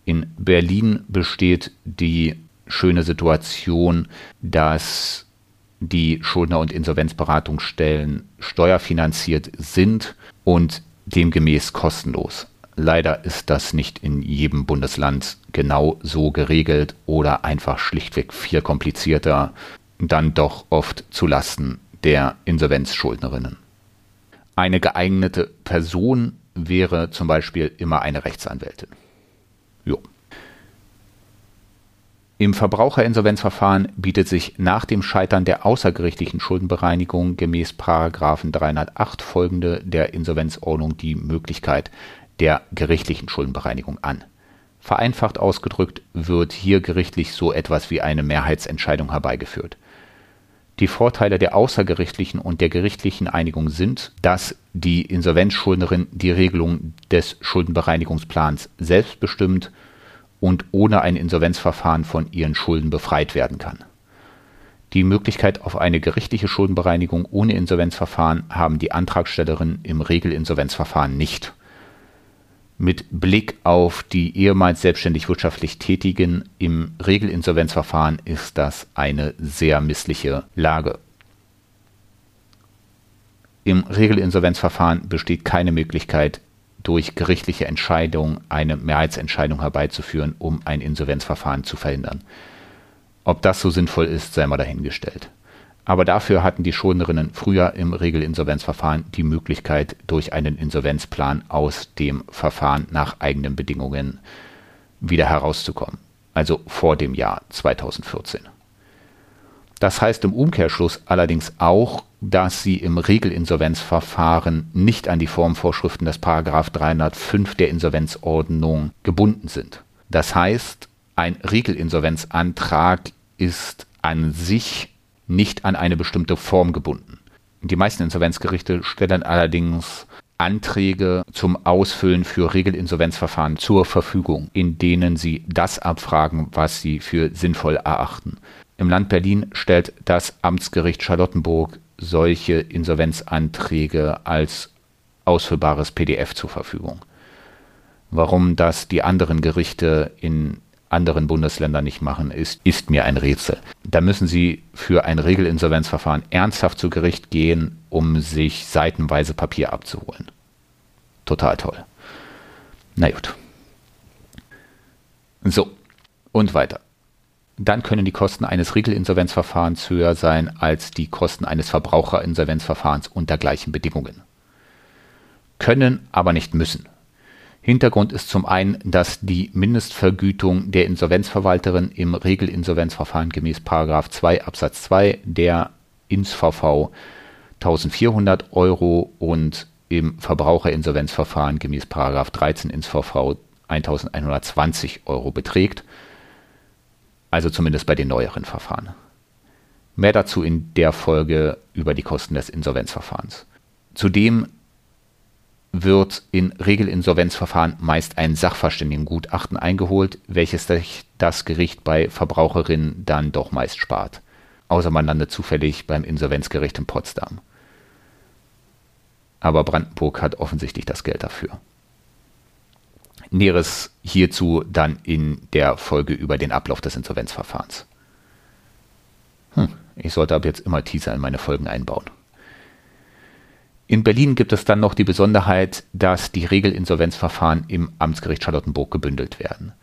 In Berlin besteht die schöne Situation, dass die Schuldner- und Insolvenzberatungsstellen steuerfinanziert sind und demgemäß kostenlos. Leider ist das nicht in jedem Bundesland genau so geregelt oder einfach schlichtweg viel komplizierter, dann doch oft zu Lasten der Insolvenzschuldnerinnen. Eine geeignete Person wäre zum Beispiel immer eine Rechtsanwältin. Jo. Im Verbraucherinsolvenzverfahren bietet sich nach dem Scheitern der außergerichtlichen Schuldenbereinigung gemäß § 308 folgende der Insolvenzordnung die Möglichkeit der gerichtlichen Schuldenbereinigung an. Vereinfacht ausgedrückt wird hier gerichtlich so etwas wie eine Mehrheitsentscheidung herbeigeführt. Die Vorteile der außergerichtlichen und der gerichtlichen Einigung sind, dass die Insolvenzschuldnerin die Regelung des Schuldenbereinigungsplans selbst bestimmt und ohne ein Insolvenzverfahren von ihren Schulden befreit werden kann. Die Möglichkeit auf eine gerichtliche Schuldenbereinigung ohne Insolvenzverfahren haben die Antragstellerinnen im Regelinsolvenzverfahren nicht. Mit Blick auf die ehemals selbstständig wirtschaftlich Tätigen im Regelinsolvenzverfahren ist das eine sehr missliche Lage. Im Regelinsolvenzverfahren besteht keine Möglichkeit, durch gerichtliche Entscheidung eine Mehrheitsentscheidung herbeizuführen, um ein Insolvenzverfahren zu verhindern. Ob das so sinnvoll ist, sei mal dahingestellt. Aber dafür hatten die Schuldnerinnen früher im Regelinsolvenzverfahren die Möglichkeit, durch einen Insolvenzplan aus dem Verfahren nach eigenen Bedingungen wieder herauszukommen. Also vor dem Jahr 2014. Das heißt im Umkehrschluss allerdings auch, dass sie im Regelinsolvenzverfahren nicht an die Formvorschriften des Paragraph 305 der Insolvenzordnung gebunden sind. Das heißt, ein Regelinsolvenzantrag ist an sich nicht an eine bestimmte Form gebunden. Die meisten Insolvenzgerichte stellen allerdings Anträge zum Ausfüllen für Regelinsolvenzverfahren zur Verfügung, in denen Sie das abfragen, was Sie für sinnvoll erachten. Im Land Berlin stellt das Amtsgericht Charlottenburg solche Insolvenzanträge als ausfüllbares PDF zur Verfügung. Warum das die anderen Gerichte in anderen Bundesländern nicht machen, ist, ist mir ein Rätsel. Da müssen Sie für ein Regelinsolvenzverfahren ernsthaft zu Gericht gehen, um sich seitenweise Papier abzuholen. Total toll. Na gut. So, und weiter. Dann können die Kosten eines Regelinsolvenzverfahrens höher sein als die Kosten eines Verbraucherinsolvenzverfahrens unter gleichen Bedingungen. Können, aber nicht müssen. Hintergrund ist zum einen, dass die Mindestvergütung der Insolvenzverwalterin im Regelinsolvenzverfahren gemäß 2 Absatz 2 der InsVV 1400 Euro und im Verbraucherinsolvenzverfahren gemäß 13 InsVV 1120 Euro beträgt, also zumindest bei den neueren Verfahren. Mehr dazu in der Folge über die Kosten des Insolvenzverfahrens. Zudem wird in Regelinsolvenzverfahren meist ein Sachverständigengutachten eingeholt, welches das Gericht bei Verbraucherinnen dann doch meist spart. Außer man landet zufällig beim Insolvenzgericht in Potsdam. Aber Brandenburg hat offensichtlich das Geld dafür. Näheres hierzu dann in der Folge über den Ablauf des Insolvenzverfahrens. Hm, ich sollte ab jetzt immer Teaser in meine Folgen einbauen. In Berlin gibt es dann noch die Besonderheit, dass die Regelinsolvenzverfahren im Amtsgericht Charlottenburg gebündelt werden.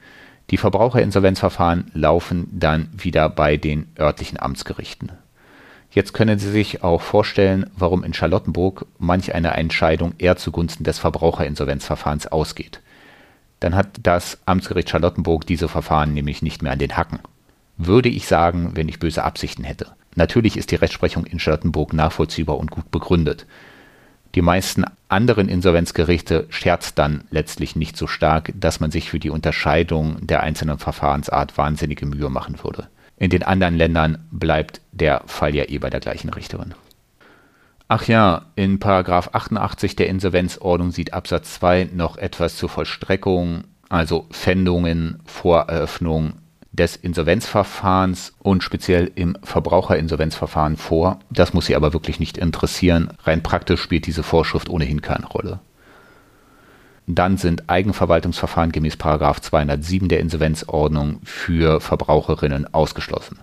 Die Verbraucherinsolvenzverfahren laufen dann wieder bei den örtlichen Amtsgerichten. Jetzt können Sie sich auch vorstellen, warum in Charlottenburg manch eine Entscheidung eher zugunsten des Verbraucherinsolvenzverfahrens ausgeht. Dann hat das Amtsgericht Charlottenburg diese Verfahren nämlich nicht mehr an den Hacken. Würde ich sagen, wenn ich böse Absichten hätte. Natürlich ist die Rechtsprechung in Charlottenburg nachvollziehbar und gut begründet. Die meisten anderen Insolvenzgerichte scherzt dann letztlich nicht so stark, dass man sich für die Unterscheidung der einzelnen Verfahrensart wahnsinnige Mühe machen würde. In den anderen Ländern bleibt der Fall ja eh bei der gleichen Richterin. Ach ja, in Paragraph 88 der Insolvenzordnung sieht Absatz 2 noch etwas zur Vollstreckung, also Pfändungen, Voreröffnung, des Insolvenzverfahrens und speziell im Verbraucherinsolvenzverfahren vor. Das muss Sie aber wirklich nicht interessieren. Rein praktisch spielt diese Vorschrift ohnehin keine Rolle. Dann sind Eigenverwaltungsverfahren gemäß 207 der Insolvenzordnung für Verbraucherinnen ausgeschlossen.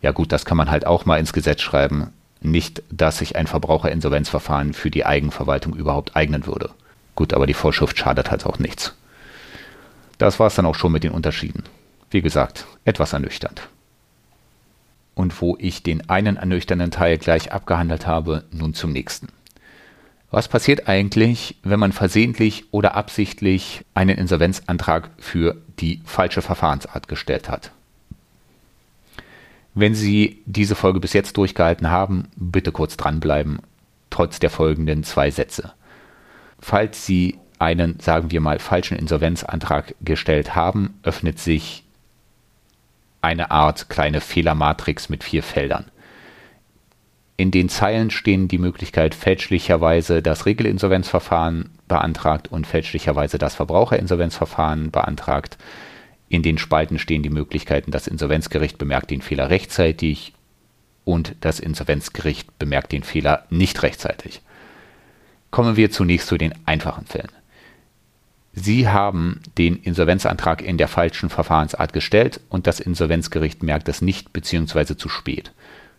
Ja gut, das kann man halt auch mal ins Gesetz schreiben. Nicht, dass sich ein Verbraucherinsolvenzverfahren für die Eigenverwaltung überhaupt eignen würde. Gut, aber die Vorschrift schadet halt auch nichts. Das war es dann auch schon mit den Unterschieden. Wie gesagt, etwas ernüchternd. Und wo ich den einen ernüchternden Teil gleich abgehandelt habe, nun zum nächsten. Was passiert eigentlich, wenn man versehentlich oder absichtlich einen Insolvenzantrag für die falsche Verfahrensart gestellt hat? Wenn Sie diese Folge bis jetzt durchgehalten haben, bitte kurz dranbleiben, trotz der folgenden zwei Sätze. Falls Sie einen, sagen wir mal, falschen Insolvenzantrag gestellt haben, öffnet sich eine Art kleine Fehlermatrix mit vier Feldern. In den Zeilen stehen die Möglichkeit, fälschlicherweise das Regelinsolvenzverfahren beantragt und fälschlicherweise das Verbraucherinsolvenzverfahren beantragt. In den Spalten stehen die Möglichkeiten, das Insolvenzgericht bemerkt den Fehler rechtzeitig und das Insolvenzgericht bemerkt den Fehler nicht rechtzeitig. Kommen wir zunächst zu den einfachen Fällen. Sie haben den Insolvenzantrag in der falschen Verfahrensart gestellt und das Insolvenzgericht merkt es nicht bzw. zu spät.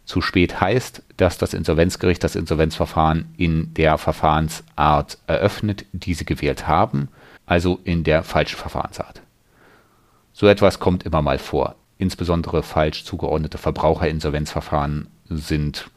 Zu spät heißt, dass das Insolvenzgericht das Insolvenzverfahren in der Verfahrensart eröffnet, die Sie gewählt haben, also in der falschen Verfahrensart. So etwas kommt immer mal vor. Insbesondere falsch zugeordnete Verbraucherinsolvenzverfahren sind,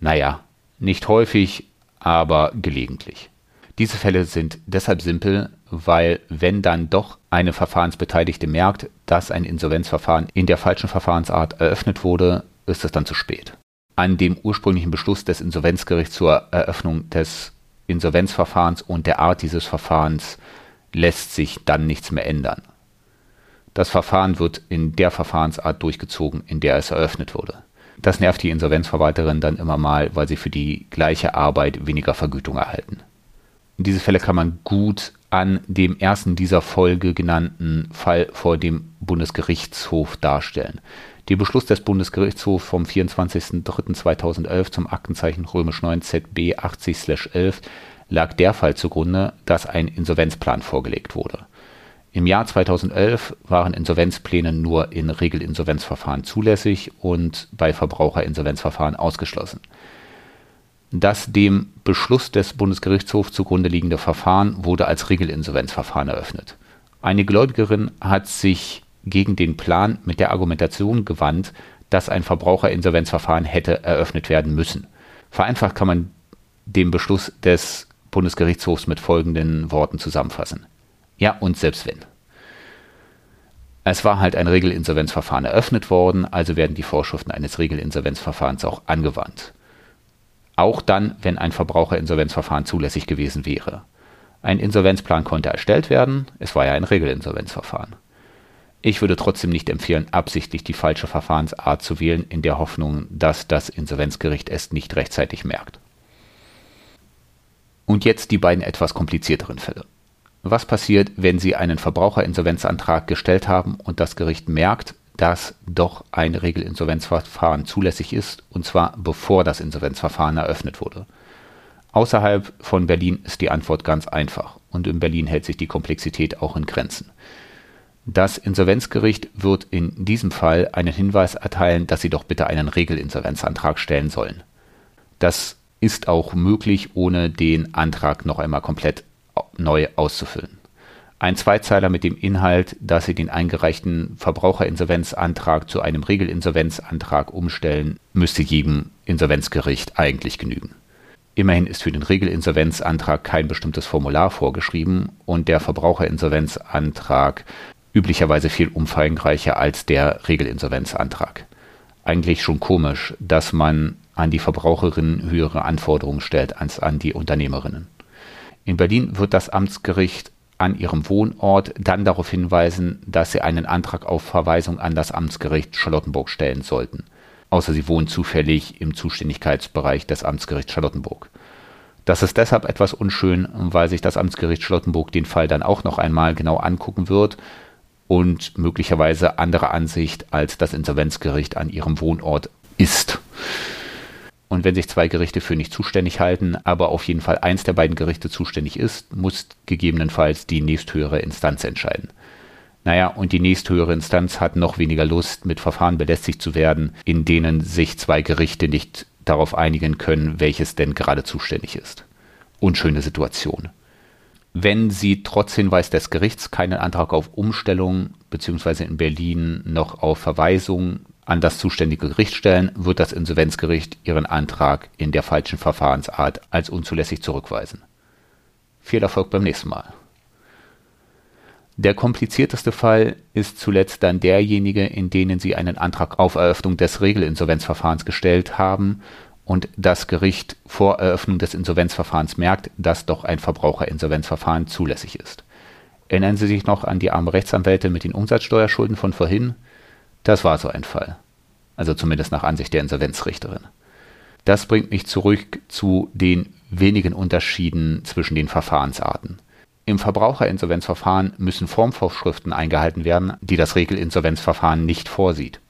naja, nicht häufig, aber gelegentlich. Diese Fälle sind deshalb simpel, weil wenn dann doch eine Verfahrensbeteiligte merkt, dass ein Insolvenzverfahren in der falschen Verfahrensart eröffnet wurde, ist es dann zu spät. An dem ursprünglichen Beschluss des Insolvenzgerichts zur Eröffnung des Insolvenzverfahrens und der Art dieses Verfahrens lässt sich dann nichts mehr ändern. Das Verfahren wird in der Verfahrensart durchgezogen, in der es eröffnet wurde. Das nervt die Insolvenzverwalterin dann immer mal, weil sie für die gleiche Arbeit weniger Vergütung erhalten. Diese Fälle kann man gut an dem ersten dieser Folge genannten Fall vor dem Bundesgerichtshof darstellen. Der Beschluss des Bundesgerichtshofs vom 24.03.2011 zum Aktenzeichen römisch 9 ZB 80/11 lag der Fall zugrunde, dass ein Insolvenzplan vorgelegt wurde. Im Jahr 2011 waren Insolvenzpläne nur in Regelinsolvenzverfahren zulässig und bei Verbraucherinsolvenzverfahren ausgeschlossen. Das dem Beschluss des Bundesgerichtshofs zugrunde liegende Verfahren wurde als Regelinsolvenzverfahren eröffnet. Eine Gläubigerin hat sich gegen den Plan mit der Argumentation gewandt, dass ein Verbraucherinsolvenzverfahren hätte eröffnet werden müssen. Vereinfacht kann man den Beschluss des Bundesgerichtshofs mit folgenden Worten zusammenfassen. Ja, und selbst wenn. Es war halt ein Regelinsolvenzverfahren eröffnet worden, also werden die Vorschriften eines Regelinsolvenzverfahrens auch angewandt. Auch dann, wenn ein Verbraucherinsolvenzverfahren zulässig gewesen wäre. Ein Insolvenzplan konnte erstellt werden, es war ja ein Regelinsolvenzverfahren. Ich würde trotzdem nicht empfehlen, absichtlich die falsche Verfahrensart zu wählen, in der Hoffnung, dass das Insolvenzgericht es nicht rechtzeitig merkt. Und jetzt die beiden etwas komplizierteren Fälle. Was passiert, wenn Sie einen Verbraucherinsolvenzantrag gestellt haben und das Gericht merkt, dass doch ein Regelinsolvenzverfahren zulässig ist, und zwar bevor das Insolvenzverfahren eröffnet wurde? Außerhalb von Berlin ist die Antwort ganz einfach und in Berlin hält sich die Komplexität auch in Grenzen. Das Insolvenzgericht wird in diesem Fall einen Hinweis erteilen, dass Sie doch bitte einen Regelinsolvenzantrag stellen sollen. Das ist auch möglich, ohne den Antrag noch einmal komplett neu auszufüllen. Ein Zweizeiler mit dem Inhalt, dass Sie den eingereichten Verbraucherinsolvenzantrag zu einem Regelinsolvenzantrag umstellen, müsste jedem Insolvenzgericht eigentlich genügen. Immerhin ist für den Regelinsolvenzantrag kein bestimmtes Formular vorgeschrieben und der Verbraucherinsolvenzantrag üblicherweise viel umfangreicher als der Regelinsolvenzantrag. Eigentlich schon komisch, dass man an die Verbraucherinnen höhere Anforderungen stellt als an die Unternehmerinnen. In Berlin wird das Amtsgericht an ihrem Wohnort dann darauf hinweisen, dass sie einen Antrag auf Verweisung an das Amtsgericht Charlottenburg stellen sollten. Außer sie wohnen zufällig im Zuständigkeitsbereich des Amtsgerichts Charlottenburg. Das ist deshalb etwas unschön, weil sich das Amtsgericht Charlottenburg den Fall dann auch noch einmal genau angucken wird und möglicherweise andere Ansicht als das Insolvenzgericht an ihrem Wohnort ist. Und wenn sich zwei Gerichte für nicht zuständig halten, aber auf jeden Fall eins der beiden Gerichte zuständig ist, muss gegebenenfalls die nächsthöhere Instanz entscheiden. Naja, und die nächsthöhere Instanz hat noch weniger Lust, mit Verfahren belästigt zu werden, in denen sich zwei Gerichte nicht darauf einigen können, welches denn gerade zuständig ist. Unschöne Situation wenn Sie trotz Hinweis des Gerichts keinen Antrag auf Umstellung bzw. in Berlin noch auf Verweisung an das zuständige Gericht stellen, wird das Insolvenzgericht Ihren Antrag in der falschen Verfahrensart als unzulässig zurückweisen. Viel Erfolg beim nächsten Mal. Der komplizierteste Fall ist zuletzt dann derjenige, in denen Sie einen Antrag auf Eröffnung des Regelinsolvenzverfahrens gestellt haben und das Gericht vor Eröffnung des Insolvenzverfahrens merkt, dass doch ein Verbraucherinsolvenzverfahren zulässig ist. Erinnern Sie sich noch an die arme Rechtsanwälte mit den Umsatzsteuerschulden von vorhin? Das war so ein Fall. Also zumindest nach Ansicht der Insolvenzrichterin. Das bringt mich zurück zu den wenigen Unterschieden zwischen den Verfahrensarten. Im Verbraucherinsolvenzverfahren müssen Formvorschriften eingehalten werden, die das Regelinsolvenzverfahren nicht vorsieht.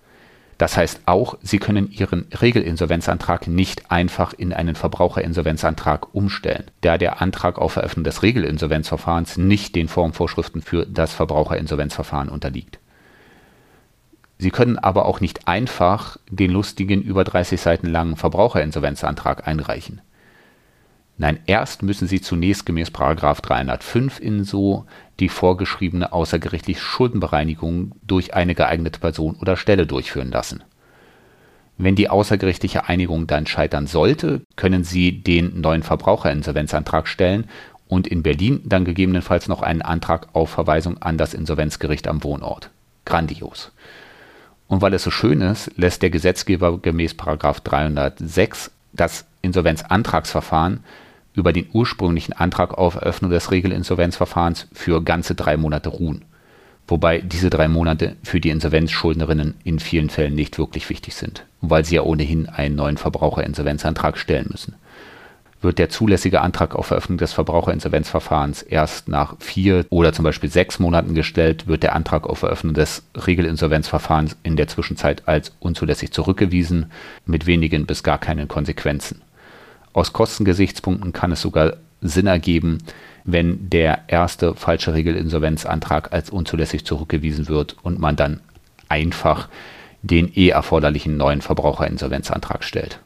Das heißt auch, Sie können Ihren Regelinsolvenzantrag nicht einfach in einen Verbraucherinsolvenzantrag umstellen, da der Antrag auf Eröffnung des Regelinsolvenzverfahrens nicht den Formvorschriften für das Verbraucherinsolvenzverfahren unterliegt. Sie können aber auch nicht einfach den lustigen über 30 Seiten langen Verbraucherinsolvenzantrag einreichen. Nein, erst müssen Sie zunächst gemäß 305 INSO die vorgeschriebene außergerichtliche Schuldenbereinigung durch eine geeignete Person oder Stelle durchführen lassen. Wenn die außergerichtliche Einigung dann scheitern sollte, können Sie den neuen Verbraucherinsolvenzantrag stellen und in Berlin dann gegebenenfalls noch einen Antrag auf Verweisung an das Insolvenzgericht am Wohnort. Grandios. Und weil es so schön ist, lässt der Gesetzgeber gemäß 306 das Insolvenzantragsverfahren über den ursprünglichen Antrag auf Eröffnung des Regelinsolvenzverfahrens für ganze drei Monate ruhen. Wobei diese drei Monate für die Insolvenzschuldnerinnen in vielen Fällen nicht wirklich wichtig sind, weil sie ja ohnehin einen neuen Verbraucherinsolvenzantrag stellen müssen. Wird der zulässige Antrag auf Veröffentlichung des Verbraucherinsolvenzverfahrens erst nach vier oder zum Beispiel sechs Monaten gestellt, wird der Antrag auf Veröffentlichung des Regelinsolvenzverfahrens in der Zwischenzeit als unzulässig zurückgewiesen, mit wenigen bis gar keinen Konsequenzen. Aus Kostengesichtspunkten kann es sogar Sinn ergeben, wenn der erste falsche Regelinsolvenzantrag als unzulässig zurückgewiesen wird und man dann einfach den eh erforderlichen neuen Verbraucherinsolvenzantrag stellt.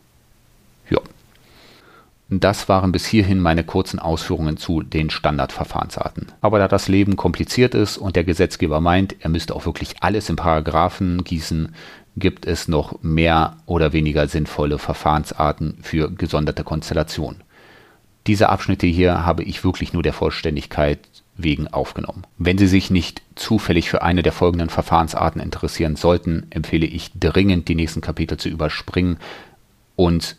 Das waren bis hierhin meine kurzen Ausführungen zu den Standardverfahrensarten. Aber da das Leben kompliziert ist und der Gesetzgeber meint, er müsste auch wirklich alles in Paragraphen gießen, gibt es noch mehr oder weniger sinnvolle Verfahrensarten für gesonderte Konstellationen. Diese Abschnitte hier habe ich wirklich nur der Vollständigkeit wegen aufgenommen. Wenn Sie sich nicht zufällig für eine der folgenden Verfahrensarten interessieren sollten, empfehle ich dringend, die nächsten Kapitel zu überspringen und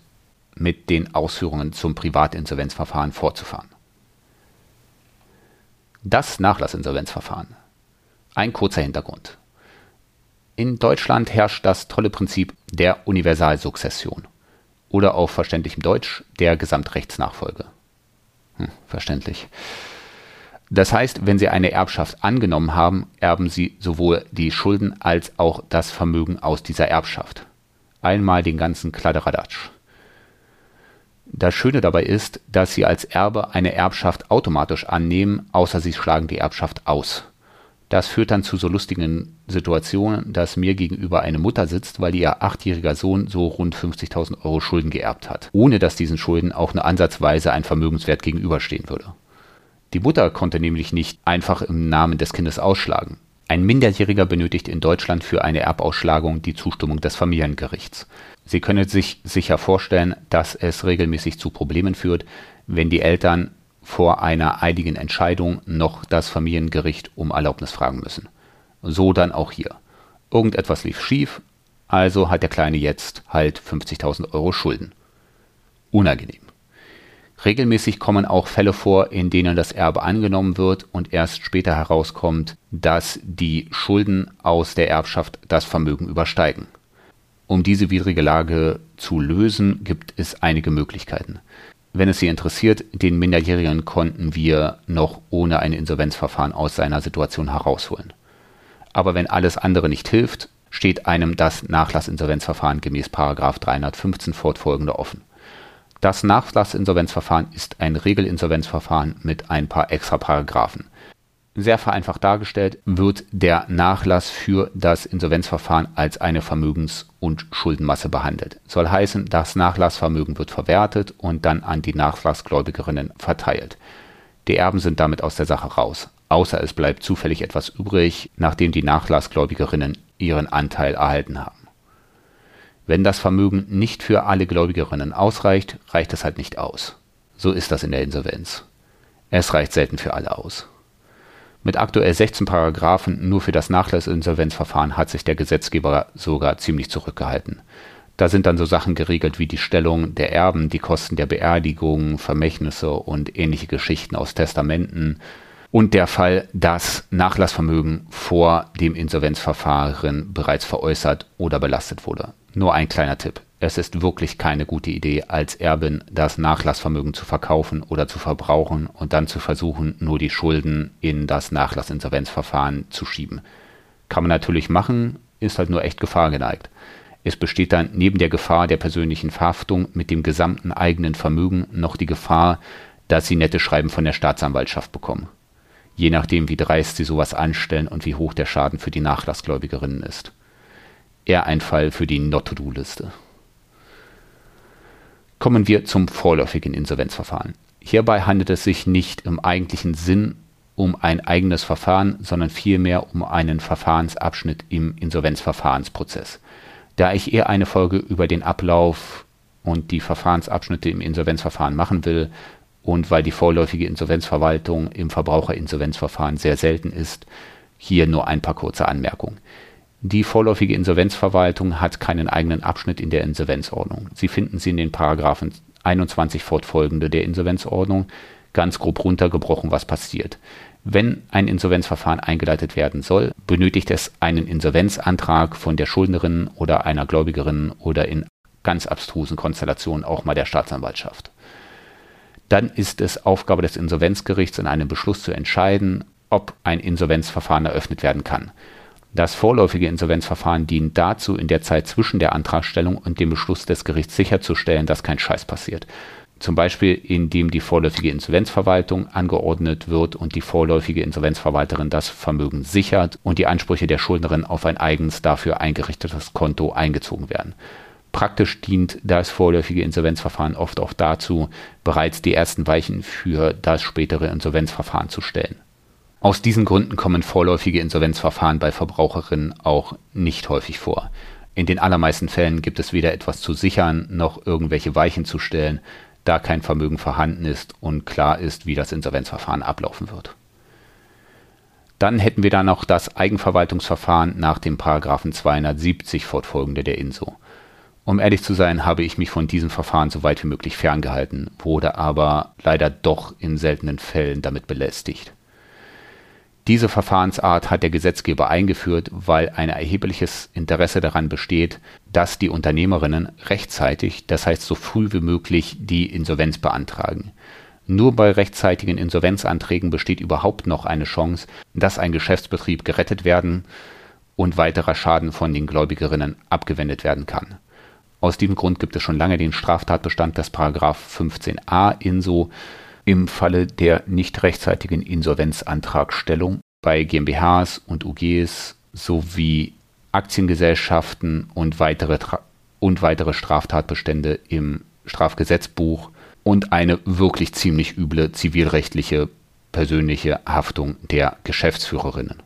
mit den Ausführungen zum Privatinsolvenzverfahren fortzufahren. Das Nachlassinsolvenzverfahren. Ein kurzer Hintergrund. In Deutschland herrscht das tolle Prinzip der Universalsukzession oder auf verständlichem Deutsch der Gesamtrechtsnachfolge. Hm, verständlich. Das heißt, wenn Sie eine Erbschaft angenommen haben, erben Sie sowohl die Schulden als auch das Vermögen aus dieser Erbschaft. Einmal den ganzen Kladderadatsch. Das Schöne dabei ist, dass Sie als Erbe eine Erbschaft automatisch annehmen, außer Sie schlagen die Erbschaft aus. Das führt dann zu so lustigen Situationen, dass mir gegenüber eine Mutter sitzt, weil ihr achtjähriger Sohn so rund 50.000 Euro Schulden geerbt hat, ohne dass diesen Schulden auch nur ansatzweise ein Vermögenswert gegenüberstehen würde. Die Mutter konnte nämlich nicht einfach im Namen des Kindes ausschlagen. Ein Minderjähriger benötigt in Deutschland für eine Erbausschlagung die Zustimmung des Familiengerichts. Sie können sich sicher vorstellen, dass es regelmäßig zu Problemen führt, wenn die Eltern vor einer einigen Entscheidung noch das Familiengericht um Erlaubnis fragen müssen. So dann auch hier. Irgendetwas lief schief, also hat der Kleine jetzt halt 50.000 Euro Schulden. Unangenehm. Regelmäßig kommen auch Fälle vor, in denen das Erbe angenommen wird und erst später herauskommt, dass die Schulden aus der Erbschaft das Vermögen übersteigen. Um diese widrige Lage zu lösen, gibt es einige Möglichkeiten. Wenn es Sie interessiert, den Minderjährigen konnten wir noch ohne ein Insolvenzverfahren aus seiner Situation herausholen. Aber wenn alles andere nicht hilft, steht einem das Nachlassinsolvenzverfahren gemäß 315 fortfolgende offen. Das Nachlassinsolvenzverfahren ist ein Regelinsolvenzverfahren mit ein paar extra Paragraphen. Sehr vereinfacht dargestellt wird der Nachlass für das Insolvenzverfahren als eine Vermögens- und Schuldenmasse behandelt. Soll heißen, das Nachlassvermögen wird verwertet und dann an die Nachlassgläubigerinnen verteilt. Die Erben sind damit aus der Sache raus, außer es bleibt zufällig etwas übrig, nachdem die Nachlassgläubigerinnen ihren Anteil erhalten haben. Wenn das Vermögen nicht für alle Gläubigerinnen ausreicht, reicht es halt nicht aus. So ist das in der Insolvenz. Es reicht selten für alle aus. Mit aktuell 16 Paragraphen nur für das Nachlassinsolvenzverfahren hat sich der Gesetzgeber sogar ziemlich zurückgehalten. Da sind dann so Sachen geregelt wie die Stellung der Erben, die Kosten der Beerdigung, Vermächtnisse und ähnliche Geschichten aus Testamenten und der Fall, dass Nachlassvermögen vor dem Insolvenzverfahren bereits veräußert oder belastet wurde. Nur ein kleiner Tipp. Es ist wirklich keine gute Idee, als Erbin das Nachlassvermögen zu verkaufen oder zu verbrauchen und dann zu versuchen, nur die Schulden in das Nachlassinsolvenzverfahren zu schieben. Kann man natürlich machen, ist halt nur echt Gefahr geneigt. Es besteht dann neben der Gefahr der persönlichen Verhaftung mit dem gesamten eigenen Vermögen noch die Gefahr, dass sie nette Schreiben von der Staatsanwaltschaft bekommen. Je nachdem, wie dreist sie sowas anstellen und wie hoch der Schaden für die Nachlassgläubigerinnen ist eher ein Fall für die Not-to-Do-Liste. Kommen wir zum vorläufigen Insolvenzverfahren. Hierbei handelt es sich nicht im eigentlichen Sinn um ein eigenes Verfahren, sondern vielmehr um einen Verfahrensabschnitt im Insolvenzverfahrensprozess. Da ich eher eine Folge über den Ablauf und die Verfahrensabschnitte im Insolvenzverfahren machen will und weil die vorläufige Insolvenzverwaltung im Verbraucherinsolvenzverfahren sehr selten ist, hier nur ein paar kurze Anmerkungen. Die vorläufige Insolvenzverwaltung hat keinen eigenen Abschnitt in der Insolvenzordnung. Sie finden sie in den Paragraphen 21 fortfolgende der Insolvenzordnung, ganz grob runtergebrochen, was passiert. Wenn ein Insolvenzverfahren eingeleitet werden soll, benötigt es einen Insolvenzantrag von der Schuldnerin oder einer Gläubigerin oder in ganz abstrusen Konstellationen auch mal der Staatsanwaltschaft. dann ist es Aufgabe des Insolvenzgerichts in einem Beschluss zu entscheiden, ob ein Insolvenzverfahren eröffnet werden kann. Das vorläufige Insolvenzverfahren dient dazu, in der Zeit zwischen der Antragstellung und dem Beschluss des Gerichts sicherzustellen, dass kein Scheiß passiert. Zum Beispiel, indem die vorläufige Insolvenzverwaltung angeordnet wird und die vorläufige Insolvenzverwalterin das Vermögen sichert und die Ansprüche der Schuldnerin auf ein eigens dafür eingerichtetes Konto eingezogen werden. Praktisch dient das vorläufige Insolvenzverfahren oft auch dazu, bereits die ersten Weichen für das spätere Insolvenzverfahren zu stellen. Aus diesen Gründen kommen vorläufige Insolvenzverfahren bei Verbraucherinnen auch nicht häufig vor. In den allermeisten Fällen gibt es weder etwas zu sichern noch irgendwelche Weichen zu stellen, da kein Vermögen vorhanden ist und klar ist, wie das Insolvenzverfahren ablaufen wird. Dann hätten wir da noch das Eigenverwaltungsverfahren nach dem Paragraphen 270 fortfolgende der INSO. Um ehrlich zu sein, habe ich mich von diesem Verfahren so weit wie möglich ferngehalten, wurde aber leider doch in seltenen Fällen damit belästigt. Diese Verfahrensart hat der Gesetzgeber eingeführt, weil ein erhebliches Interesse daran besteht, dass die Unternehmerinnen rechtzeitig, das heißt so früh wie möglich, die Insolvenz beantragen. Nur bei rechtzeitigen Insolvenzanträgen besteht überhaupt noch eine Chance, dass ein Geschäftsbetrieb gerettet werden und weiterer Schaden von den Gläubigerinnen abgewendet werden kann. Aus diesem Grund gibt es schon lange den Straftatbestand des Paragraph 15a INSO, im Falle der nicht rechtzeitigen Insolvenzantragstellung bei GmbHs und UGs sowie Aktiengesellschaften und weitere, und weitere Straftatbestände im Strafgesetzbuch und eine wirklich ziemlich üble zivilrechtliche persönliche Haftung der Geschäftsführerinnen.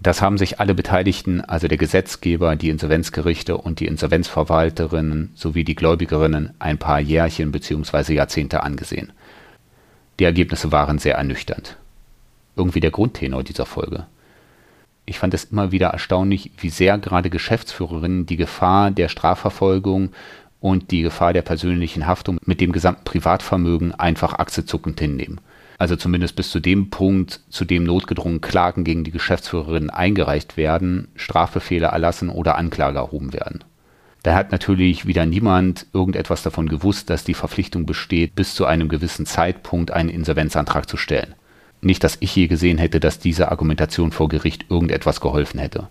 Das haben sich alle Beteiligten, also der Gesetzgeber, die Insolvenzgerichte und die Insolvenzverwalterinnen sowie die Gläubigerinnen ein paar Jährchen bzw. Jahrzehnte angesehen. Die Ergebnisse waren sehr ernüchternd. Irgendwie der Grundtenor dieser Folge. Ich fand es immer wieder erstaunlich, wie sehr gerade Geschäftsführerinnen die Gefahr der Strafverfolgung und die Gefahr der persönlichen Haftung mit dem gesamten Privatvermögen einfach achselzuckend hinnehmen also zumindest bis zu dem Punkt, zu dem notgedrungen Klagen gegen die Geschäftsführerin eingereicht werden, Strafbefehle erlassen oder Anklage erhoben werden. Da hat natürlich wieder niemand irgendetwas davon gewusst, dass die Verpflichtung besteht, bis zu einem gewissen Zeitpunkt einen Insolvenzantrag zu stellen. Nicht, dass ich je gesehen hätte, dass diese Argumentation vor Gericht irgendetwas geholfen hätte.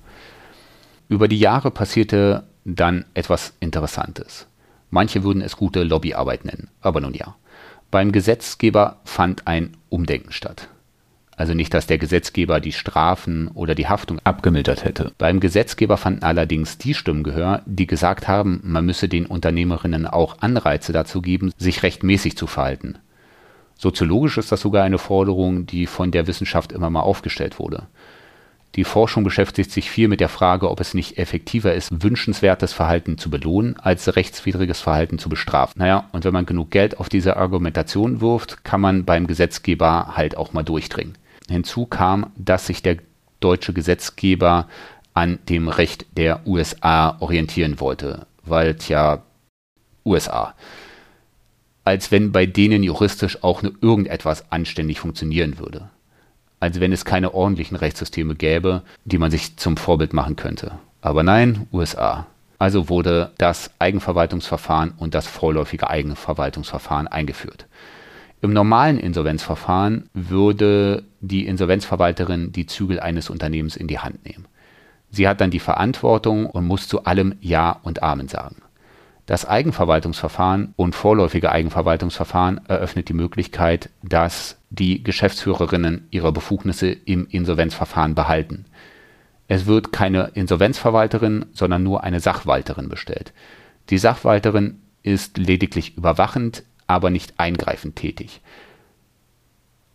Über die Jahre passierte dann etwas Interessantes. Manche würden es gute Lobbyarbeit nennen, aber nun ja. Beim Gesetzgeber fand ein Umdenken statt. Also nicht, dass der Gesetzgeber die Strafen oder die Haftung abgemildert hätte. Beim Gesetzgeber fanden allerdings die Stimmen Gehör, die gesagt haben, man müsse den Unternehmerinnen auch Anreize dazu geben, sich rechtmäßig zu verhalten. Soziologisch ist das sogar eine Forderung, die von der Wissenschaft immer mal aufgestellt wurde. Die Forschung beschäftigt sich viel mit der Frage, ob es nicht effektiver ist, wünschenswertes Verhalten zu belohnen, als rechtswidriges Verhalten zu bestrafen. Naja, und wenn man genug Geld auf diese Argumentation wirft, kann man beim Gesetzgeber halt auch mal durchdringen. Hinzu kam, dass sich der deutsche Gesetzgeber an dem Recht der USA orientieren wollte, weil tja, USA. Als wenn bei denen juristisch auch nur irgendetwas anständig funktionieren würde als wenn es keine ordentlichen Rechtssysteme gäbe, die man sich zum Vorbild machen könnte. Aber nein, USA. Also wurde das Eigenverwaltungsverfahren und das vorläufige Eigenverwaltungsverfahren eingeführt. Im normalen Insolvenzverfahren würde die Insolvenzverwalterin die Zügel eines Unternehmens in die Hand nehmen. Sie hat dann die Verantwortung und muss zu allem Ja und Amen sagen. Das Eigenverwaltungsverfahren und vorläufige Eigenverwaltungsverfahren eröffnet die Möglichkeit, dass die Geschäftsführerinnen ihre Befugnisse im Insolvenzverfahren behalten. Es wird keine Insolvenzverwalterin, sondern nur eine Sachwalterin bestellt. Die Sachwalterin ist lediglich überwachend, aber nicht eingreifend tätig.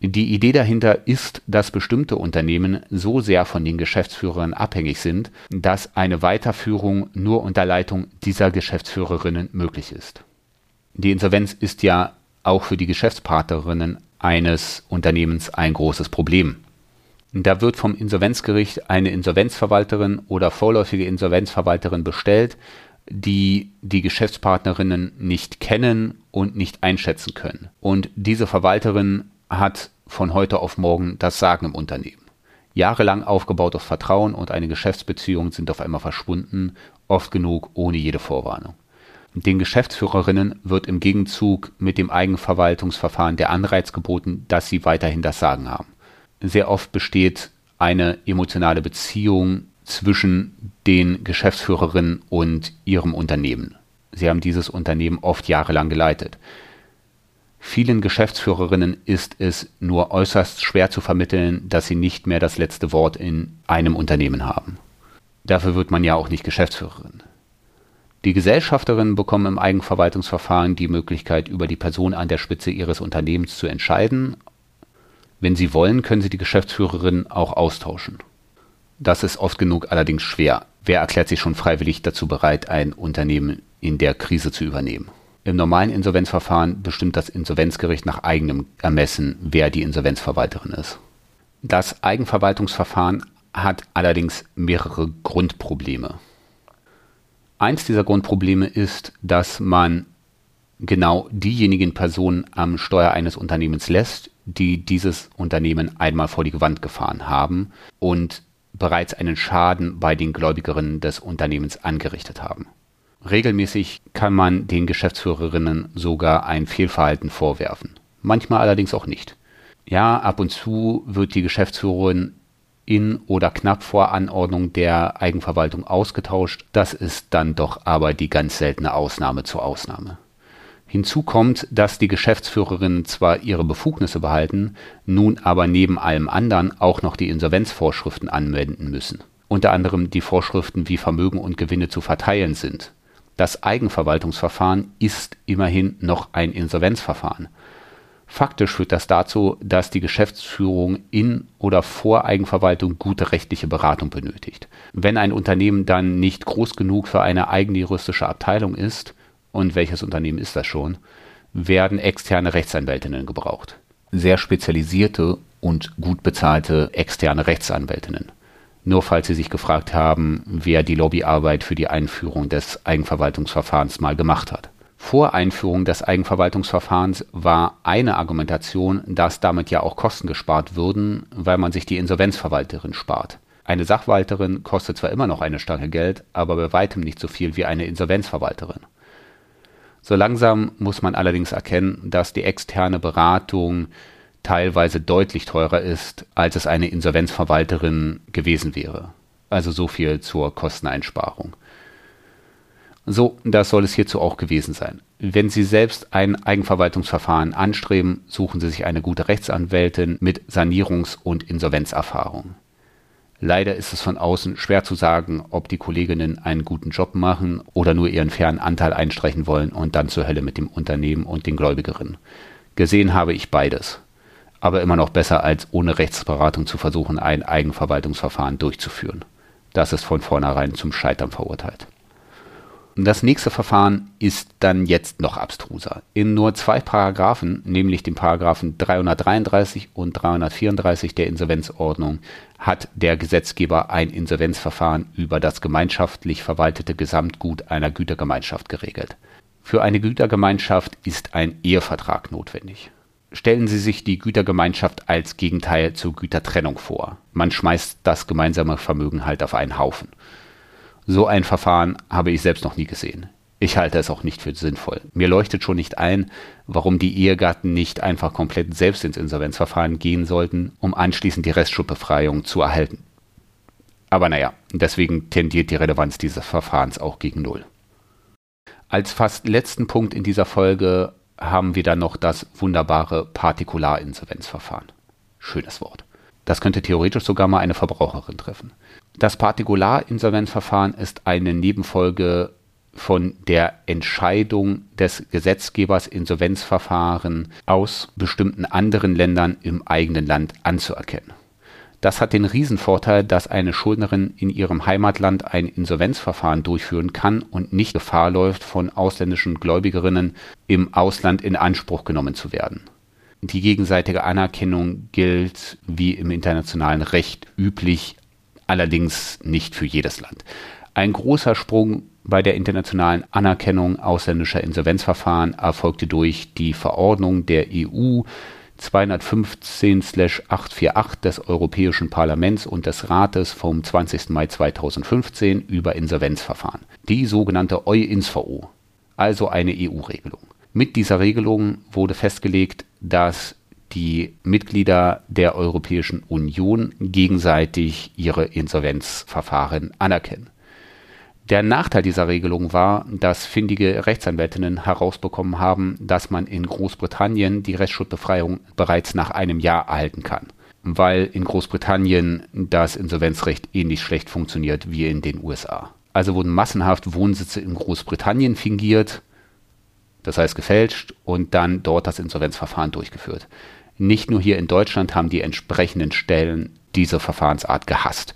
Die Idee dahinter ist, dass bestimmte Unternehmen so sehr von den Geschäftsführern abhängig sind, dass eine Weiterführung nur unter Leitung dieser Geschäftsführerinnen möglich ist. Die Insolvenz ist ja auch für die Geschäftspartnerinnen eines Unternehmens ein großes Problem. Da wird vom Insolvenzgericht eine Insolvenzverwalterin oder vorläufige Insolvenzverwalterin bestellt, die die Geschäftspartnerinnen nicht kennen und nicht einschätzen können. Und diese Verwalterin hat von heute auf morgen das Sagen im Unternehmen. Jahrelang aufgebautes Vertrauen und eine Geschäftsbeziehung sind auf einmal verschwunden, oft genug ohne jede Vorwarnung. Den Geschäftsführerinnen wird im Gegenzug mit dem Eigenverwaltungsverfahren der Anreiz geboten, dass sie weiterhin das Sagen haben. Sehr oft besteht eine emotionale Beziehung zwischen den Geschäftsführerinnen und ihrem Unternehmen. Sie haben dieses Unternehmen oft jahrelang geleitet. Vielen Geschäftsführerinnen ist es nur äußerst schwer zu vermitteln, dass sie nicht mehr das letzte Wort in einem Unternehmen haben. Dafür wird man ja auch nicht Geschäftsführerin. Die Gesellschafterinnen bekommen im Eigenverwaltungsverfahren die Möglichkeit, über die Person an der Spitze ihres Unternehmens zu entscheiden. Wenn sie wollen, können sie die Geschäftsführerin auch austauschen. Das ist oft genug allerdings schwer. Wer erklärt sich schon freiwillig dazu bereit, ein Unternehmen in der Krise zu übernehmen? Im normalen Insolvenzverfahren bestimmt das Insolvenzgericht nach eigenem Ermessen, wer die Insolvenzverwalterin ist. Das Eigenverwaltungsverfahren hat allerdings mehrere Grundprobleme. Eins dieser Grundprobleme ist, dass man genau diejenigen Personen am Steuer eines Unternehmens lässt, die dieses Unternehmen einmal vor die Gewand gefahren haben und bereits einen Schaden bei den Gläubigerinnen des Unternehmens angerichtet haben. Regelmäßig kann man den Geschäftsführerinnen sogar ein Fehlverhalten vorwerfen, manchmal allerdings auch nicht. Ja, ab und zu wird die Geschäftsführerin in oder knapp vor Anordnung der Eigenverwaltung ausgetauscht, das ist dann doch aber die ganz seltene Ausnahme zur Ausnahme. Hinzu kommt, dass die Geschäftsführerinnen zwar ihre Befugnisse behalten, nun aber neben allem anderen auch noch die Insolvenzvorschriften anwenden müssen. Unter anderem die Vorschriften, wie Vermögen und Gewinne zu verteilen sind. Das Eigenverwaltungsverfahren ist immerhin noch ein Insolvenzverfahren. Faktisch führt das dazu, dass die Geschäftsführung in oder vor Eigenverwaltung gute rechtliche Beratung benötigt. Wenn ein Unternehmen dann nicht groß genug für eine eigene juristische Abteilung ist, und welches Unternehmen ist das schon, werden externe Rechtsanwältinnen gebraucht. Sehr spezialisierte und gut bezahlte externe Rechtsanwältinnen. Nur falls Sie sich gefragt haben, wer die Lobbyarbeit für die Einführung des Eigenverwaltungsverfahrens mal gemacht hat. Vor Einführung des Eigenverwaltungsverfahrens war eine Argumentation, dass damit ja auch Kosten gespart würden, weil man sich die Insolvenzverwalterin spart. Eine Sachwalterin kostet zwar immer noch eine Stange Geld, aber bei weitem nicht so viel wie eine Insolvenzverwalterin. So langsam muss man allerdings erkennen, dass die externe Beratung teilweise deutlich teurer ist, als es eine Insolvenzverwalterin gewesen wäre. Also so viel zur Kosteneinsparung. So, das soll es hierzu auch gewesen sein. Wenn Sie selbst ein Eigenverwaltungsverfahren anstreben, suchen Sie sich eine gute Rechtsanwältin mit Sanierungs- und Insolvenzerfahrung. Leider ist es von außen schwer zu sagen, ob die Kolleginnen einen guten Job machen oder nur ihren fairen Anteil einstreichen wollen und dann zur Hölle mit dem Unternehmen und den Gläubigerinnen. Gesehen habe ich beides. Aber immer noch besser, als ohne Rechtsberatung zu versuchen, ein Eigenverwaltungsverfahren durchzuführen. Das ist von vornherein zum Scheitern verurteilt. Das nächste Verfahren ist dann jetzt noch abstruser. In nur zwei Paragraphen, nämlich den Paragraphen 333 und 334 der Insolvenzordnung, hat der Gesetzgeber ein Insolvenzverfahren über das gemeinschaftlich verwaltete Gesamtgut einer Gütergemeinschaft geregelt. Für eine Gütergemeinschaft ist ein Ehevertrag notwendig. Stellen Sie sich die Gütergemeinschaft als Gegenteil zur Gütertrennung vor. Man schmeißt das gemeinsame Vermögen halt auf einen Haufen. So ein Verfahren habe ich selbst noch nie gesehen. Ich halte es auch nicht für sinnvoll. Mir leuchtet schon nicht ein, warum die Ehegatten nicht einfach komplett selbst ins Insolvenzverfahren gehen sollten, um anschließend die Restschuldbefreiung zu erhalten. Aber naja, deswegen tendiert die Relevanz dieses Verfahrens auch gegen Null. Als fast letzten Punkt in dieser Folge haben wir dann noch das wunderbare Partikularinsolvenzverfahren. Schönes Wort. Das könnte theoretisch sogar mal eine Verbraucherin treffen. Das Partikularinsolvenzverfahren ist eine Nebenfolge von der Entscheidung des Gesetzgebers, Insolvenzverfahren aus bestimmten anderen Ländern im eigenen Land anzuerkennen. Das hat den Riesenvorteil, dass eine Schuldnerin in ihrem Heimatland ein Insolvenzverfahren durchführen kann und nicht Gefahr läuft, von ausländischen Gläubigerinnen im Ausland in Anspruch genommen zu werden. Die gegenseitige Anerkennung gilt wie im internationalen Recht üblich allerdings nicht für jedes Land. Ein großer Sprung bei der internationalen Anerkennung ausländischer Insolvenzverfahren erfolgte durch die Verordnung der EU 215/848 des Europäischen Parlaments und des Rates vom 20. Mai 2015 über Insolvenzverfahren, die sogenannte EuInsVO. also eine EU-Regelung. Mit dieser Regelung wurde festgelegt, dass die Mitglieder der Europäischen Union gegenseitig ihre Insolvenzverfahren anerkennen. Der Nachteil dieser Regelung war, dass findige Rechtsanwältinnen herausbekommen haben, dass man in Großbritannien die Restschuldbefreiung bereits nach einem Jahr erhalten kann, weil in Großbritannien das Insolvenzrecht ähnlich schlecht funktioniert wie in den USA. Also wurden massenhaft Wohnsitze in Großbritannien fingiert, das heißt gefälscht, und dann dort das Insolvenzverfahren durchgeführt. Nicht nur hier in Deutschland haben die entsprechenden Stellen diese Verfahrensart gehasst.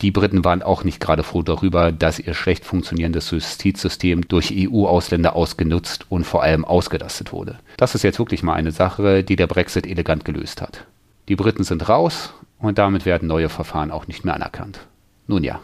Die Briten waren auch nicht gerade froh darüber, dass ihr schlecht funktionierendes Justizsystem durch EU-Ausländer ausgenutzt und vor allem ausgelastet wurde. Das ist jetzt wirklich mal eine Sache, die der Brexit elegant gelöst hat. Die Briten sind raus und damit werden neue Verfahren auch nicht mehr anerkannt. Nun ja.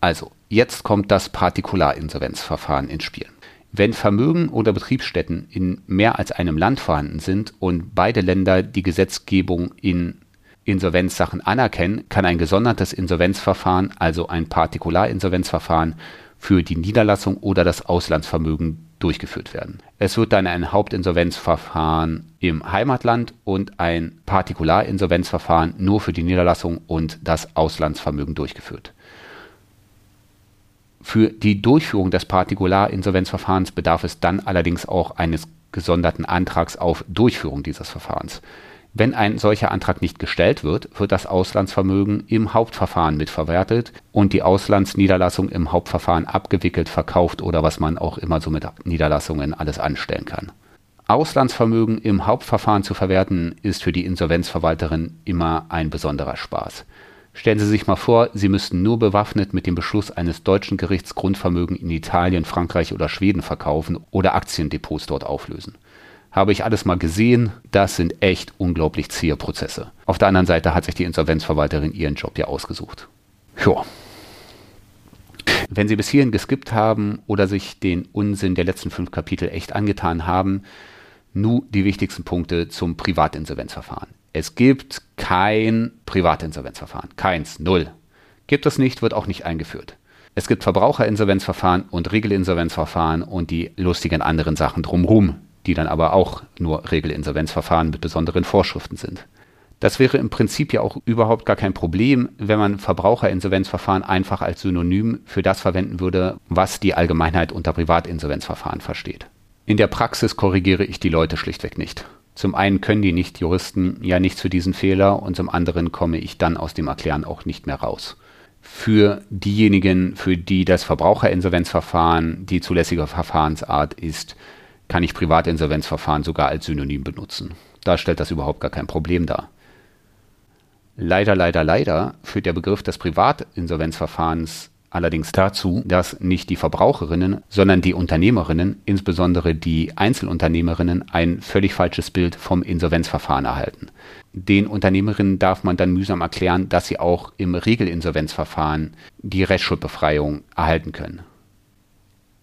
Also, jetzt kommt das Partikularinsolvenzverfahren ins Spiel. Wenn Vermögen oder Betriebsstätten in mehr als einem Land vorhanden sind und beide Länder die Gesetzgebung in Insolvenzsachen anerkennen, kann ein gesondertes Insolvenzverfahren, also ein Partikularinsolvenzverfahren, für die Niederlassung oder das Auslandsvermögen durchgeführt werden. Es wird dann ein Hauptinsolvenzverfahren im Heimatland und ein Partikularinsolvenzverfahren nur für die Niederlassung und das Auslandsvermögen durchgeführt. Für die Durchführung des Partikularinsolvenzverfahrens bedarf es dann allerdings auch eines gesonderten Antrags auf Durchführung dieses Verfahrens. Wenn ein solcher Antrag nicht gestellt wird, wird das Auslandsvermögen im Hauptverfahren mitverwertet und die Auslandsniederlassung im Hauptverfahren abgewickelt, verkauft oder was man auch immer so mit Niederlassungen alles anstellen kann. Auslandsvermögen im Hauptverfahren zu verwerten, ist für die Insolvenzverwalterin immer ein besonderer Spaß. Stellen Sie sich mal vor, Sie müssten nur bewaffnet mit dem Beschluss eines deutschen Gerichts Grundvermögen in Italien, Frankreich oder Schweden verkaufen oder Aktiendepots dort auflösen habe ich alles mal gesehen. Das sind echt unglaublich zähe Prozesse. Auf der anderen Seite hat sich die Insolvenzverwalterin ihren Job ja ausgesucht. Ja. Wenn Sie bis hierhin geskippt haben oder sich den Unsinn der letzten fünf Kapitel echt angetan haben, nun die wichtigsten Punkte zum Privatinsolvenzverfahren. Es gibt kein Privatinsolvenzverfahren. Keins. Null. Gibt es nicht, wird auch nicht eingeführt. Es gibt Verbraucherinsolvenzverfahren und Regelinsolvenzverfahren und die lustigen anderen Sachen drumherum, die dann aber auch nur Regelinsolvenzverfahren mit besonderen Vorschriften sind. Das wäre im Prinzip ja auch überhaupt gar kein Problem, wenn man Verbraucherinsolvenzverfahren einfach als Synonym für das verwenden würde, was die Allgemeinheit unter Privatinsolvenzverfahren versteht. In der Praxis korrigiere ich die Leute schlichtweg nicht. Zum einen können die Nicht-Juristen ja nichts für diesen Fehler und zum anderen komme ich dann aus dem Erklären auch nicht mehr raus. Für diejenigen, für die das Verbraucherinsolvenzverfahren die zulässige Verfahrensart ist, kann ich Privatinsolvenzverfahren sogar als Synonym benutzen. Da stellt das überhaupt gar kein Problem dar. Leider, leider, leider führt der Begriff des Privatinsolvenzverfahrens allerdings dazu, dass nicht die Verbraucherinnen, sondern die Unternehmerinnen, insbesondere die Einzelunternehmerinnen, ein völlig falsches Bild vom Insolvenzverfahren erhalten. Den Unternehmerinnen darf man dann mühsam erklären, dass sie auch im Regelinsolvenzverfahren die Restschuldbefreiung erhalten können.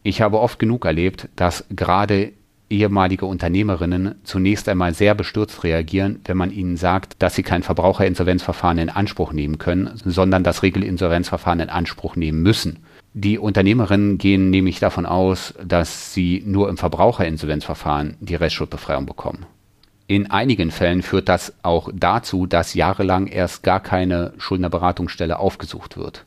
Ich habe oft genug erlebt, dass gerade ehemalige Unternehmerinnen zunächst einmal sehr bestürzt reagieren, wenn man ihnen sagt, dass sie kein Verbraucherinsolvenzverfahren in Anspruch nehmen können, sondern das Regelinsolvenzverfahren in Anspruch nehmen müssen. Die Unternehmerinnen gehen nämlich davon aus, dass sie nur im Verbraucherinsolvenzverfahren die Restschuldbefreiung bekommen. In einigen Fällen führt das auch dazu, dass jahrelang erst gar keine Schuldnerberatungsstelle aufgesucht wird.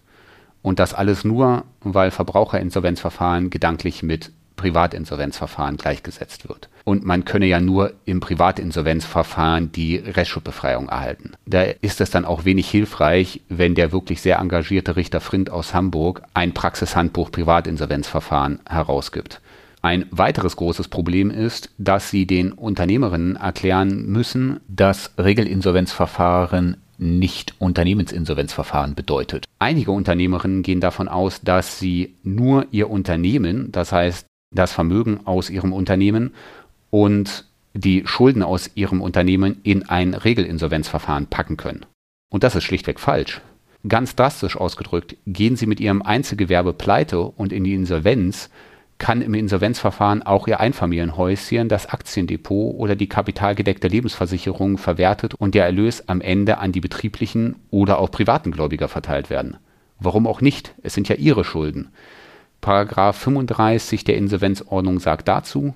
Und das alles nur, weil Verbraucherinsolvenzverfahren gedanklich mit Privatinsolvenzverfahren gleichgesetzt wird. Und man könne ja nur im Privatinsolvenzverfahren die Restschuldbefreiung erhalten. Da ist es dann auch wenig hilfreich, wenn der wirklich sehr engagierte Richter Frind aus Hamburg ein Praxishandbuch Privatinsolvenzverfahren herausgibt. Ein weiteres großes Problem ist, dass sie den Unternehmerinnen erklären müssen, dass Regelinsolvenzverfahren nicht Unternehmensinsolvenzverfahren bedeutet. Einige Unternehmerinnen gehen davon aus, dass sie nur ihr Unternehmen, das heißt das Vermögen aus ihrem Unternehmen und die Schulden aus ihrem Unternehmen in ein Regelinsolvenzverfahren packen können. Und das ist schlichtweg falsch. Ganz drastisch ausgedrückt, gehen Sie mit Ihrem Einzelgewerbe pleite und in die Insolvenz, kann im Insolvenzverfahren auch Ihr Einfamilienhäuschen, das Aktiendepot oder die kapitalgedeckte Lebensversicherung verwertet und der Erlös am Ende an die betrieblichen oder auch privaten Gläubiger verteilt werden. Warum auch nicht? Es sind ja Ihre Schulden. Paragraph 35 der Insolvenzordnung sagt dazu,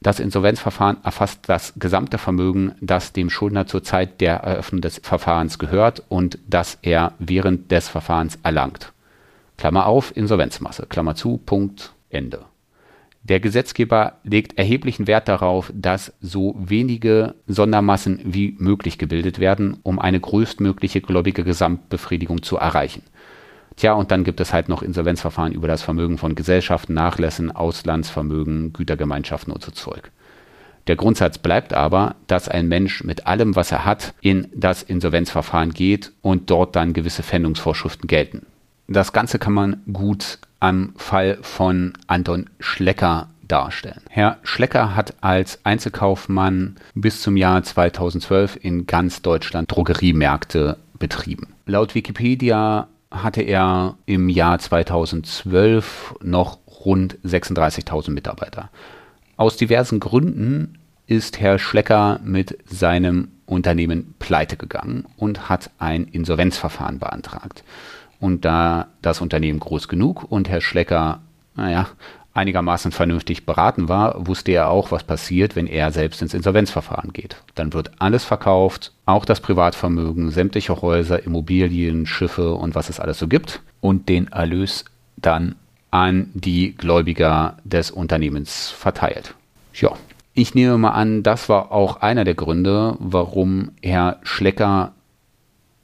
das Insolvenzverfahren erfasst das gesamte Vermögen, das dem Schuldner zur Zeit der Eröffnung des Verfahrens gehört und das er während des Verfahrens erlangt. Klammer auf, Insolvenzmasse, Klammer zu, Punkt, Ende. Der Gesetzgeber legt erheblichen Wert darauf, dass so wenige Sondermassen wie möglich gebildet werden, um eine größtmögliche gläubige Gesamtbefriedigung zu erreichen. Tja, und dann gibt es halt noch Insolvenzverfahren über das Vermögen von Gesellschaften, Nachlässen, Auslandsvermögen, Gütergemeinschaften und so Zeug. Der Grundsatz bleibt aber, dass ein Mensch mit allem, was er hat, in das Insolvenzverfahren geht und dort dann gewisse Fändungsvorschriften gelten. Das Ganze kann man gut am Fall von Anton Schlecker darstellen. Herr Schlecker hat als Einzelkaufmann bis zum Jahr 2012 in ganz Deutschland Drogeriemärkte betrieben. Laut Wikipedia hatte er im Jahr 2012 noch rund 36.000 Mitarbeiter. Aus diversen Gründen ist Herr Schlecker mit seinem Unternehmen pleite gegangen und hat ein Insolvenzverfahren beantragt. Und da das Unternehmen groß genug und Herr Schlecker, naja, einigermaßen vernünftig beraten war, wusste er auch, was passiert, wenn er selbst ins Insolvenzverfahren geht. Dann wird alles verkauft, auch das Privatvermögen, sämtliche Häuser, Immobilien, Schiffe und was es alles so gibt und den Erlös dann an die Gläubiger des Unternehmens verteilt. Ja, ich nehme mal an, das war auch einer der Gründe, warum Herr Schlecker,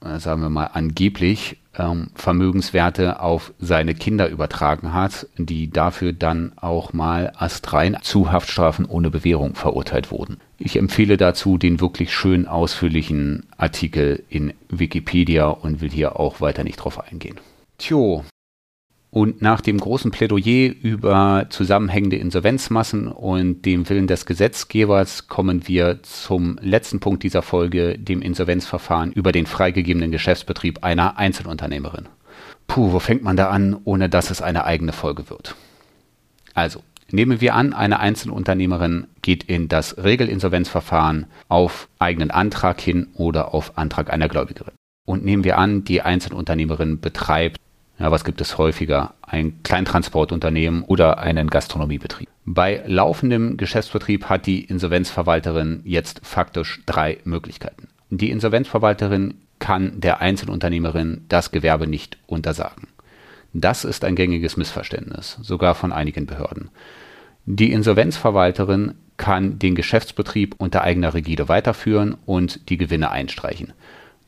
äh, sagen wir mal angeblich, ähm, Vermögenswerte auf seine Kinder übertragen hat, die dafür dann auch mal astrein zu Haftstrafen ohne Bewährung verurteilt wurden. Ich empfehle dazu den wirklich schön ausführlichen Artikel in Wikipedia und will hier auch weiter nicht drauf eingehen. Tjo, und nach dem großen Plädoyer über zusammenhängende Insolvenzmassen und dem Willen des Gesetzgebers kommen wir zum letzten Punkt dieser Folge, dem Insolvenzverfahren über den freigegebenen Geschäftsbetrieb einer Einzelunternehmerin. Puh, wo fängt man da an, ohne dass es eine eigene Folge wird? Also, nehmen wir an, eine Einzelunternehmerin geht in das Regelinsolvenzverfahren auf eigenen Antrag hin oder auf Antrag einer Gläubigerin. Und nehmen wir an, die Einzelunternehmerin betreibt ja, was gibt es häufiger? Ein Kleintransportunternehmen oder einen Gastronomiebetrieb. Bei laufendem Geschäftsbetrieb hat die Insolvenzverwalterin jetzt faktisch drei Möglichkeiten. Die Insolvenzverwalterin kann der Einzelunternehmerin das Gewerbe nicht untersagen. Das ist ein gängiges Missverständnis, sogar von einigen Behörden. Die Insolvenzverwalterin kann den Geschäftsbetrieb unter eigener Rigide weiterführen und die Gewinne einstreichen.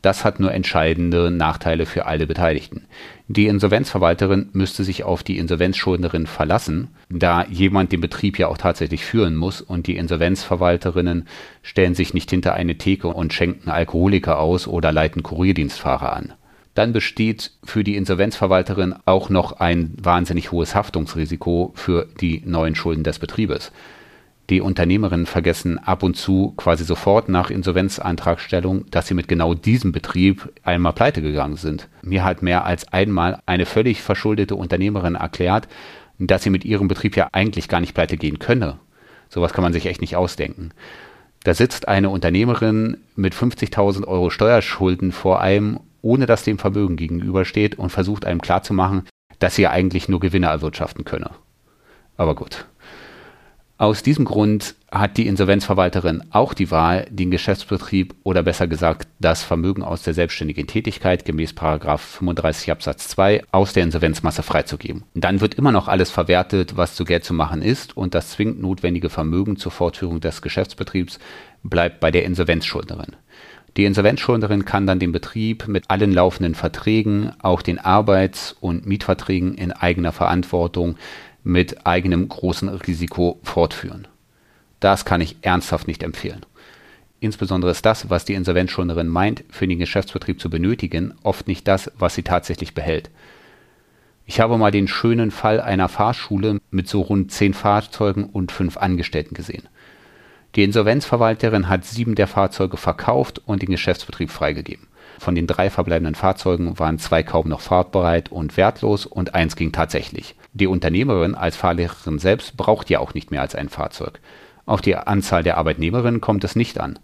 Das hat nur entscheidende Nachteile für alle Beteiligten. Die Insolvenzverwalterin müsste sich auf die Insolvenzschuldnerin verlassen, da jemand den Betrieb ja auch tatsächlich führen muss und die Insolvenzverwalterinnen stellen sich nicht hinter eine Theke und schenken Alkoholiker aus oder leiten Kurierdienstfahrer an. Dann besteht für die Insolvenzverwalterin auch noch ein wahnsinnig hohes Haftungsrisiko für die neuen Schulden des Betriebes. Die Unternehmerinnen vergessen ab und zu quasi sofort nach Insolvenzantragstellung, dass sie mit genau diesem Betrieb einmal pleite gegangen sind. Mir hat mehr als einmal eine völlig verschuldete Unternehmerin erklärt, dass sie mit ihrem Betrieb ja eigentlich gar nicht pleite gehen könne. Sowas kann man sich echt nicht ausdenken. Da sitzt eine Unternehmerin mit 50.000 Euro Steuerschulden vor einem, ohne dass dem Vermögen gegenübersteht und versucht einem klarzumachen, dass sie ja eigentlich nur Gewinne erwirtschaften könne. Aber gut. Aus diesem Grund hat die Insolvenzverwalterin auch die Wahl, den Geschäftsbetrieb oder besser gesagt das Vermögen aus der selbstständigen Tätigkeit gemäß 35 Absatz 2 aus der Insolvenzmasse freizugeben. Dann wird immer noch alles verwertet, was zu Geld zu machen ist und das zwingend notwendige Vermögen zur Fortführung des Geschäftsbetriebs bleibt bei der Insolvenzschuldnerin. Die Insolvenzschuldnerin kann dann den Betrieb mit allen laufenden Verträgen, auch den Arbeits- und Mietverträgen in eigener Verantwortung mit eigenem großen Risiko fortführen. Das kann ich ernsthaft nicht empfehlen. Insbesondere ist das, was die Insolvenzschuldnerin meint, für den Geschäftsbetrieb zu benötigen, oft nicht das, was sie tatsächlich behält. Ich habe mal den schönen Fall einer Fahrschule mit so rund zehn Fahrzeugen und fünf Angestellten gesehen. Die Insolvenzverwalterin hat sieben der Fahrzeuge verkauft und den Geschäftsbetrieb freigegeben. Von den drei verbleibenden Fahrzeugen waren zwei kaum noch fahrtbereit und wertlos und eins ging tatsächlich. Die Unternehmerin als Fahrlehrerin selbst braucht ja auch nicht mehr als ein Fahrzeug. Auf die Anzahl der Arbeitnehmerinnen kommt es nicht an.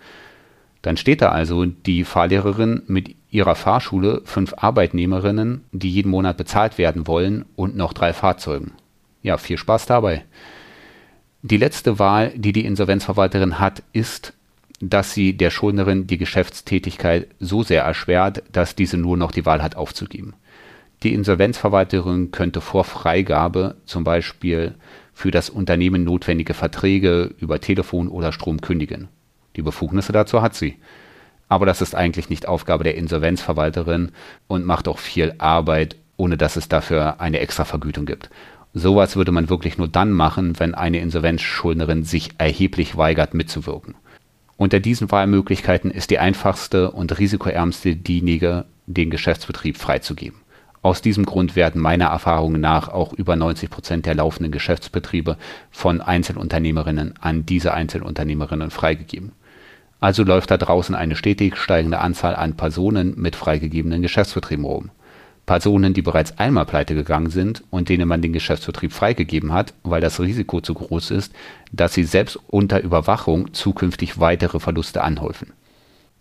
Dann steht da also die Fahrlehrerin mit ihrer Fahrschule, fünf Arbeitnehmerinnen, die jeden Monat bezahlt werden wollen und noch drei Fahrzeugen. Ja, viel Spaß dabei. Die letzte Wahl, die die Insolvenzverwalterin hat, ist, dass sie der Schuldnerin die Geschäftstätigkeit so sehr erschwert, dass diese nur noch die Wahl hat aufzugeben. Die Insolvenzverwalterin könnte vor Freigabe zum Beispiel für das Unternehmen notwendige Verträge über Telefon oder Strom kündigen. Die Befugnisse dazu hat sie. Aber das ist eigentlich nicht Aufgabe der Insolvenzverwalterin und macht auch viel Arbeit, ohne dass es dafür eine extra Vergütung gibt. Sowas würde man wirklich nur dann machen, wenn eine Insolvenzschuldnerin sich erheblich weigert mitzuwirken. Unter diesen Wahlmöglichkeiten ist die einfachste und risikoärmste diejenige, den Geschäftsbetrieb freizugeben. Aus diesem Grund werden meiner Erfahrung nach auch über 90 Prozent der laufenden Geschäftsbetriebe von Einzelunternehmerinnen an diese Einzelunternehmerinnen freigegeben. Also läuft da draußen eine stetig steigende Anzahl an Personen mit freigegebenen Geschäftsbetrieben rum. Personen, die bereits einmal pleite gegangen sind und denen man den Geschäftsbetrieb freigegeben hat, weil das Risiko zu groß ist, dass sie selbst unter Überwachung zukünftig weitere Verluste anhäufen.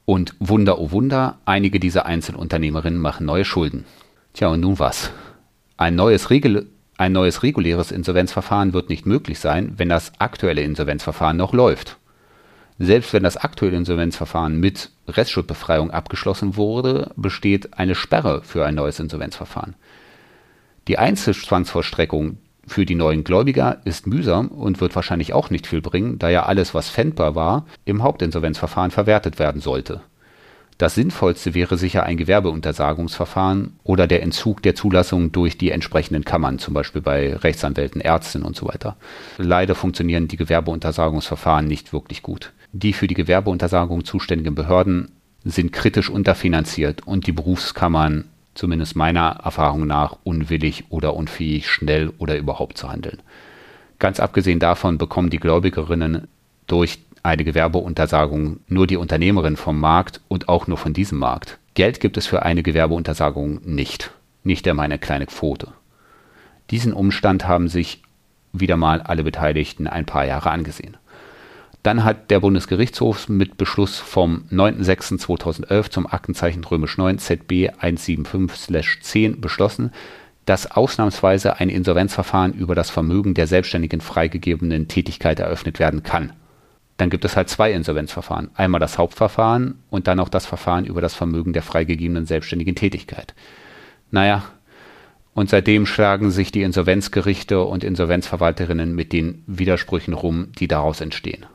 Und Wunder, oh Wunder, einige dieser Einzelunternehmerinnen machen neue Schulden. Tja, und nun was? Ein neues, Regel ein neues reguläres Insolvenzverfahren wird nicht möglich sein, wenn das aktuelle Insolvenzverfahren noch läuft. Selbst wenn das aktuelle Insolvenzverfahren mit Restschuldbefreiung abgeschlossen wurde, besteht eine Sperre für ein neues Insolvenzverfahren. Die Einzelzwangsvollstreckung für die neuen Gläubiger ist mühsam und wird wahrscheinlich auch nicht viel bringen, da ja alles, was fändbar war, im Hauptinsolvenzverfahren verwertet werden sollte. Das Sinnvollste wäre sicher ein Gewerbeuntersagungsverfahren oder der Entzug der Zulassung durch die entsprechenden Kammern, zum Beispiel bei Rechtsanwälten, Ärzten und so weiter. Leider funktionieren die Gewerbeuntersagungsverfahren nicht wirklich gut. Die für die Gewerbeuntersagung zuständigen Behörden sind kritisch unterfinanziert und die Berufskammern, zumindest meiner Erfahrung nach, unwillig oder unfähig, schnell oder überhaupt zu handeln. Ganz abgesehen davon bekommen die Gläubigerinnen durch eine Gewerbeuntersagung nur die Unternehmerin vom Markt und auch nur von diesem Markt. Geld gibt es für eine Gewerbeuntersagung nicht. Nicht einmal eine kleine Quote. Diesen Umstand haben sich wieder mal alle Beteiligten ein paar Jahre angesehen. Dann hat der Bundesgerichtshof mit Beschluss vom 9.06.2011 zum Aktenzeichen römisch 9 ZB 175/10 beschlossen, dass ausnahmsweise ein Insolvenzverfahren über das Vermögen der selbstständigen freigegebenen Tätigkeit eröffnet werden kann. Dann gibt es halt zwei Insolvenzverfahren. Einmal das Hauptverfahren und dann auch das Verfahren über das Vermögen der freigegebenen selbstständigen Tätigkeit. Naja, und seitdem schlagen sich die Insolvenzgerichte und Insolvenzverwalterinnen mit den Widersprüchen rum, die daraus entstehen.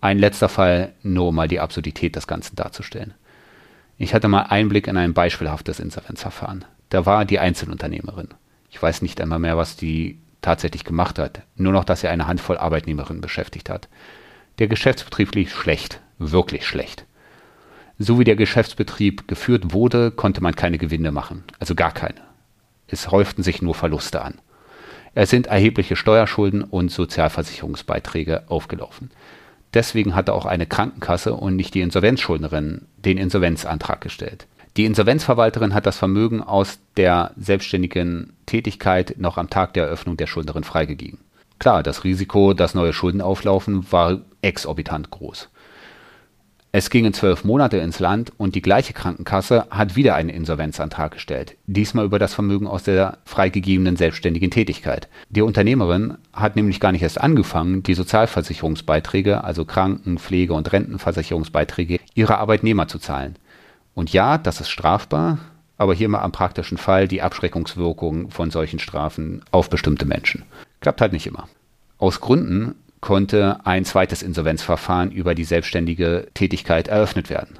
Ein letzter Fall, nur um mal die Absurdität des Ganzen darzustellen. Ich hatte mal Einblick in ein beispielhaftes Insolvenzverfahren. Da war die Einzelunternehmerin. Ich weiß nicht einmal mehr, was die tatsächlich gemacht hat. Nur noch, dass sie eine Handvoll Arbeitnehmerinnen beschäftigt hat. Der Geschäftsbetrieb lief schlecht, wirklich schlecht. So wie der Geschäftsbetrieb geführt wurde, konnte man keine Gewinne machen, also gar keine. Es häuften sich nur Verluste an. Es sind erhebliche Steuerschulden und Sozialversicherungsbeiträge aufgelaufen. Deswegen hatte auch eine Krankenkasse und nicht die Insolvenzschuldnerin den Insolvenzantrag gestellt. Die Insolvenzverwalterin hat das Vermögen aus der selbstständigen Tätigkeit noch am Tag der Eröffnung der Schuldnerin freigegeben. Klar, das Risiko, dass neue Schulden auflaufen, war exorbitant groß. Es gingen zwölf Monate ins Land und die gleiche Krankenkasse hat wieder einen Insolvenzantrag gestellt, diesmal über das Vermögen aus der freigegebenen selbstständigen Tätigkeit. Die Unternehmerin hat nämlich gar nicht erst angefangen, die Sozialversicherungsbeiträge, also Kranken-, Pflege- und Rentenversicherungsbeiträge ihrer Arbeitnehmer zu zahlen. Und ja, das ist strafbar, aber hier mal am praktischen Fall die Abschreckungswirkung von solchen Strafen auf bestimmte Menschen. Klappt halt nicht immer. Aus Gründen konnte ein zweites Insolvenzverfahren über die selbstständige Tätigkeit eröffnet werden.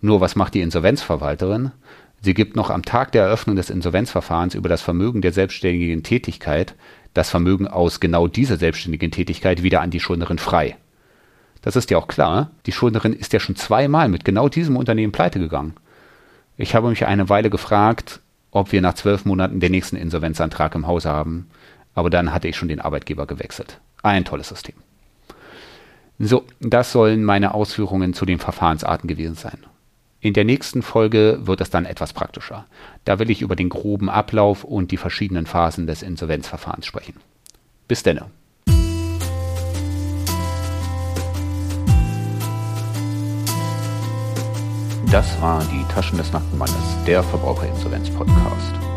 Nur was macht die Insolvenzverwalterin? Sie gibt noch am Tag der Eröffnung des Insolvenzverfahrens über das Vermögen der selbstständigen Tätigkeit das Vermögen aus genau dieser selbstständigen Tätigkeit wieder an die Schuldnerin frei. Das ist ja auch klar, die Schuldnerin ist ja schon zweimal mit genau diesem Unternehmen pleite gegangen. Ich habe mich eine Weile gefragt, ob wir nach zwölf Monaten den nächsten Insolvenzantrag im Hause haben, aber dann hatte ich schon den Arbeitgeber gewechselt. Ein tolles System. So, das sollen meine Ausführungen zu den Verfahrensarten gewesen sein. In der nächsten Folge wird es dann etwas praktischer. Da will ich über den groben Ablauf und die verschiedenen Phasen des Insolvenzverfahrens sprechen. Bis denne. Das war die Taschen des nackten Mannes, der Verbraucherinsolvenz-Podcast.